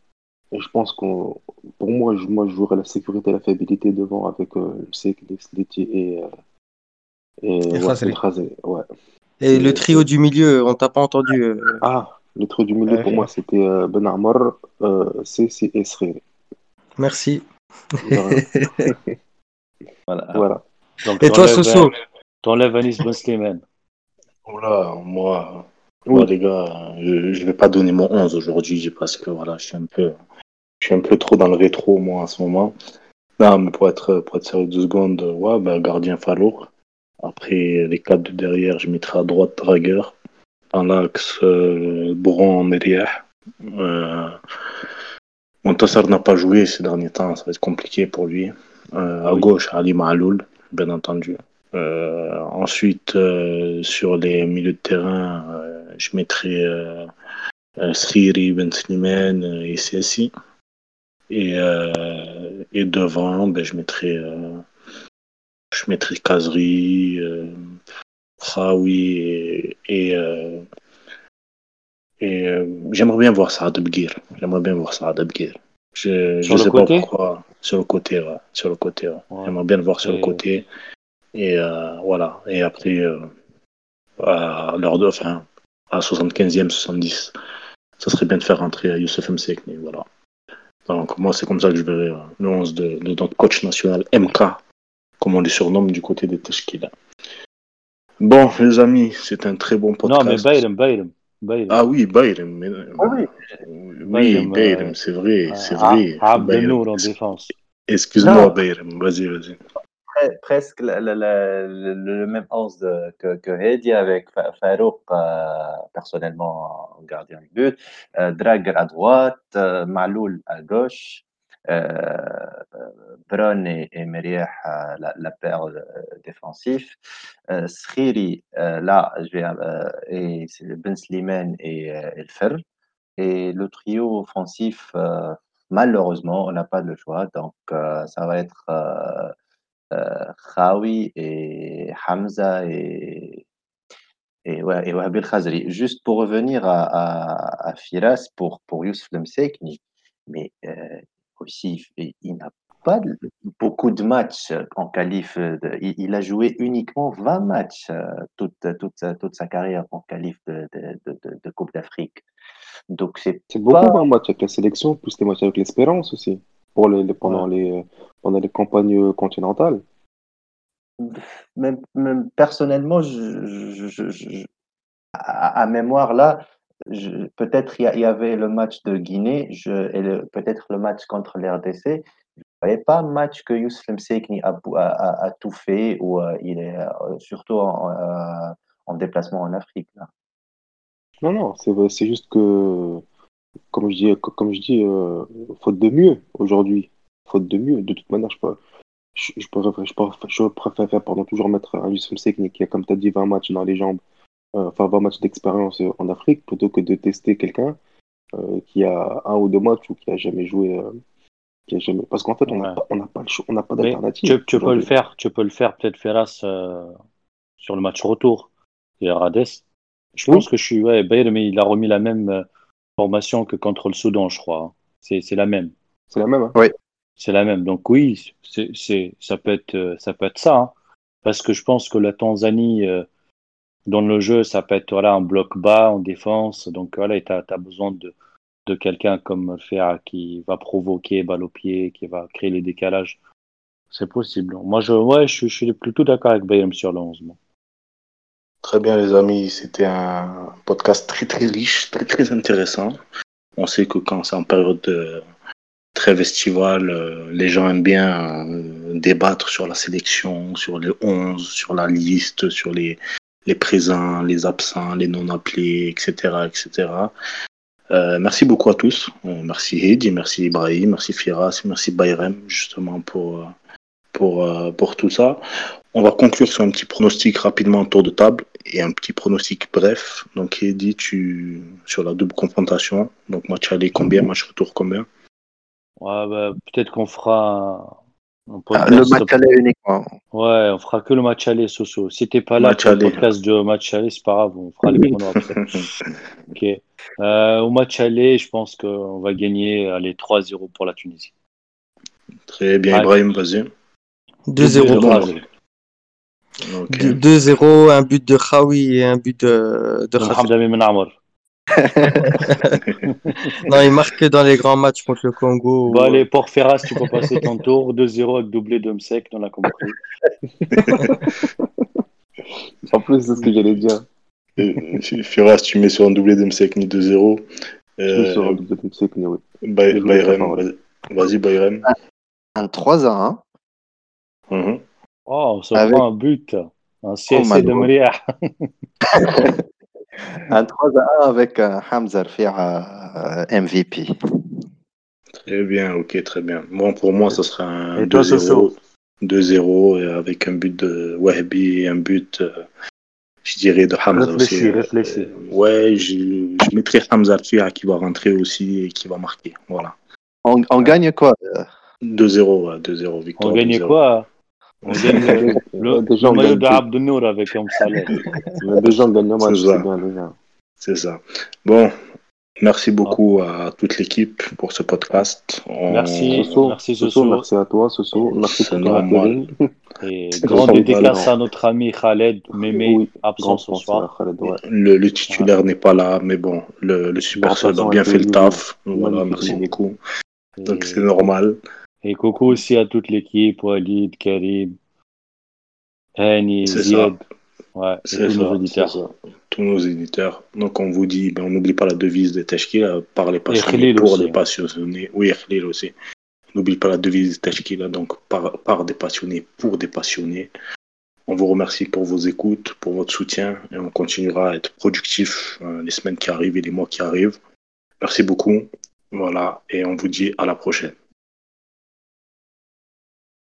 Et je pense qu'on, pour moi, je, moi, je jouerais la sécurité et la fiabilité devant avec euh, et euh, et, Et ouais, ouais. Et le trio du milieu, on t'a pas entendu. euh, Ah, le truc du milieu pour moi, c'était euh, Ben euh, Sessi et Sriri. Merci. Voilà. Voilà. Donc, Et toi, Soso? T'enlèves Anis Ben Slimane. Voilà, moi, Oui. moi, les gars, je, je vais pas donner mon 11 aujourd'hui parce que voilà, je suis un peu, je suis un peu trop dans le rétro, moi, en ce moment. Non, mais pour être, pour être sérieux deux secondes, ouais, ben, gardien Fallour. Après, les quatre de derrière, je mettrai à droite Drager. Dans l'axe, euh, Bourron, Meriah. Euh, Montassar n'a pas joué ces derniers temps, ça va être compliqué pour lui. Euh, à Oui. gauche, Ali Mahaloul, bien entendu. Euh, ensuite, euh, sur les milieux de terrain, euh, je mettrai Sriri, Ben Slimane et Sessi. Et, et devant, ben, je mettrai, je mettrai Kazri, euh, Khaoui et, et, euh, et, euh, j'aimerais bien voir Saad Bgir. J'aimerais bien voir Saad. Je, le sais pas pourquoi. Sur le côté, ouais. Sur le côté, ouais. Ouais. J'aimerais bien le voir sur le côté. Et euh, voilà. Et après, euh, à l'heure de, enfin, à 75e, 70, ça serait bien de faire rentrer Youssef Msekni. Voilà. Donc, moi, c'est comme ça que je verrai euh, le 11 de, de notre coach national, MK, comme on les surnomme du côté des Teshkila. Bon, les amis, c'est un très bon Non, podcast. mais Bayrem, Bayrem. Bayrem. Ah oui, Bayrem. mais- Ah oui. Oui, Bayrem, euh, c'est vrai, Ah, c'est vrai. ah, en défense. Excuse-moi, Non. Bayrem. Vas-y, vas-y. Pre- presque le, même 11 de- que, que Hedi avec Fa- Farouk euh, personnellement en gardien de but, euh, à droite, euh, Maloul à gauche, euh, Brown et, et Meriah la, paire défensif, Skhiri euh, là je vais, et Ben Slimane et, le Fer. Et le trio offensif, malheureusement, on n'a pas le choix. Donc, ça va être Khawi et Hamza et, et, ouais, et Khazri. Juste pour revenir à, à, à Firas pour, pour Youssef Lemsek, mais euh, aussi, il, n'a pas de- beaucoup de matchs en qualif. de- il, il a joué uniquement 20 matchs euh, toute, toute, sa, toute sa carrière en qualif de, de, Coupe d'Afrique. Donc, c'est C'est beaucoup pas- un match avec la sélection, plus les matchs avec l'Espérance aussi, pour les, pendant, les, pendant les campagnes continentales. même, même personnellement, je, je- je- à, à mémoire là, peut-être il y, avait le match de Guinée je, et peut-être le match contre l'RDC. Je ne voyais pas un match que Youssef Msekni a, a, a- a tout fait ou euh, il est euh, surtout en, euh, en déplacement en Afrique. Là. Non, non, c'est c'est juste que, comme je dis, comme je dis euh, faute de mieux aujourd'hui. Faute de mieux. De toute manière, je, peux, je, je, je, je préférerais pardon, toujours mettre un Youssef Msekni qui a, comme tu as dit, 20 matchs dans les jambes, euh, enfin 20 matchs d'expérience euh, en Afrique, plutôt que de tester quelqu'un euh, qui a un ou deux matchs ou qui a jamais joué, qui a jamais. Parce qu'en fait, on n'a Ouais. pas, on pas le choix, on n'a pas d'alternative. tu, tu peux le faire, tu peux le faire peut-être Ferras sur le match retour et Rades. Je Oui. pense que je suis ouais, Bayer, mais il a remis la même formation que contre le Soudan, je crois. C'est c'est la même. C'est la même. hein. C'est la même. Donc oui, c'est c'est ça peut être ça peut être ça. hein. Parce que je pense que la Tanzanie euh, dans le jeu, ça peut être voilà un bloc bas en défense. Donc voilà, tu as, besoin de de quelqu'un comme Ferra qui va provoquer balle au pied, qui va créer les décalages. C'est possible. Moi, je, ouais, je, je suis plutôt d'accord avec Bayern sur le 11. moi. Très bien, les amis. C'était un podcast très, très riche, très, très intéressant. On sait que quand c'est en période de trêve estivale, euh, les gens aiment bien euh, débattre sur la sélection, sur les 11, sur la liste, sur les, les présents, les absents, les non appelés, etc. etc. Euh, merci beaucoup à tous. Euh, merci Hedi, merci Ibrahim, merci Firas, merci Bayrem, justement, pour, euh, pour, euh, pour tout ça. On va conclure sur un petit pronostic rapidement en tour de table et un petit pronostic bref. Donc, Hedi, tu, sur la double confrontation. Donc, match aller combien, match retour combien? Ouais, bah, peut-être qu'on fera un, un Ah, podcast. Le match aller uniquement. Ouais, on fera que le match aller, Soso. Si t'es pas là Match pour le podcast de match aller, c'est pas grave, on fera les pronos après. Ok. Euh, au match aller, je pense qu'on va gagner allez, 3-0 pour la Tunisie. Très bien. Ibrahim, vas-y. 2-0 Deux-zéro. pour moi. 3-0. Ok. 2-0, un but de Khawi et un but de, de. Non, il marque que dans les grands matchs contre le Congo. Bon, allez, pour Ferras, tu peux passer ton tour. 2-0 avec doublé de Msek, on a compris. En plus, c'est ce que j'allais dire. Euh, Firas, tu mets sur un doublé d'Emsek ni 2-0. Je suis sur Euh, un deuxième cycle, mais oui. Bay- Je vais Bayrem, vas-y, vas-y, Bayrem. Un 3 à 1. Mhm. Oh, on se Avec- prend un but. Un CSC my de. Mriah. Un 3 à 1 avec un Hamza Rafia euh, MVP. Très bien, ok, très bien. Bon, pour moi, ce sera un Et toi, 2-0. Soso 2-0 et avec un but de Wahbi et un but, euh, je dirais, de Hamza Réfléchis, aussi. réfléchis. Euh, ouais, je, je mettrai Hamza Fia qui va rentrer aussi et qui va marquer. Voilà. On, on gagne quoi euh, 2-0, ouais, 2-0, victoire. On gagne 2-0. quoi? On gagne le, le, le on maillot de. Abdenour avec un salaire. On gagne le match, C'est ça. c'est ça. Bon, merci beaucoup à toute l'équipe pour ce podcast. On- Merci. Soso, merci, Soso, Soso. merci à toi, Soso. Merci pour ton. Et grande dédicace à notre ami Khaled, Mémé, Oui, absent ce soir. Khaled, ouais. Le, le titulaire n'est pas là, mais bon, le, le super sub a bien a fait le taf. Voilà, merci beaucoup. Donc c'est normal. Et coucou aussi à toute l'équipe, Walid, Karim, Hani, ça. Ouais, C'est tous ça, nos auditeurs. Tous nos éditeurs. Donc on vous dit, ben, on n'oublie pas la devise de Tashkila, par les passionnés, pour aussi. les passionnés. Oui, Khalil aussi. N'oublie pas la devise de Tashkila, donc par, par des passionnés, pour des passionnés. On vous remercie pour vos écoutes, pour votre soutien, et on continuera à être productif euh, les semaines qui arrivent et les mois qui arrivent. Merci beaucoup. Voilà, et on vous dit à la prochaine.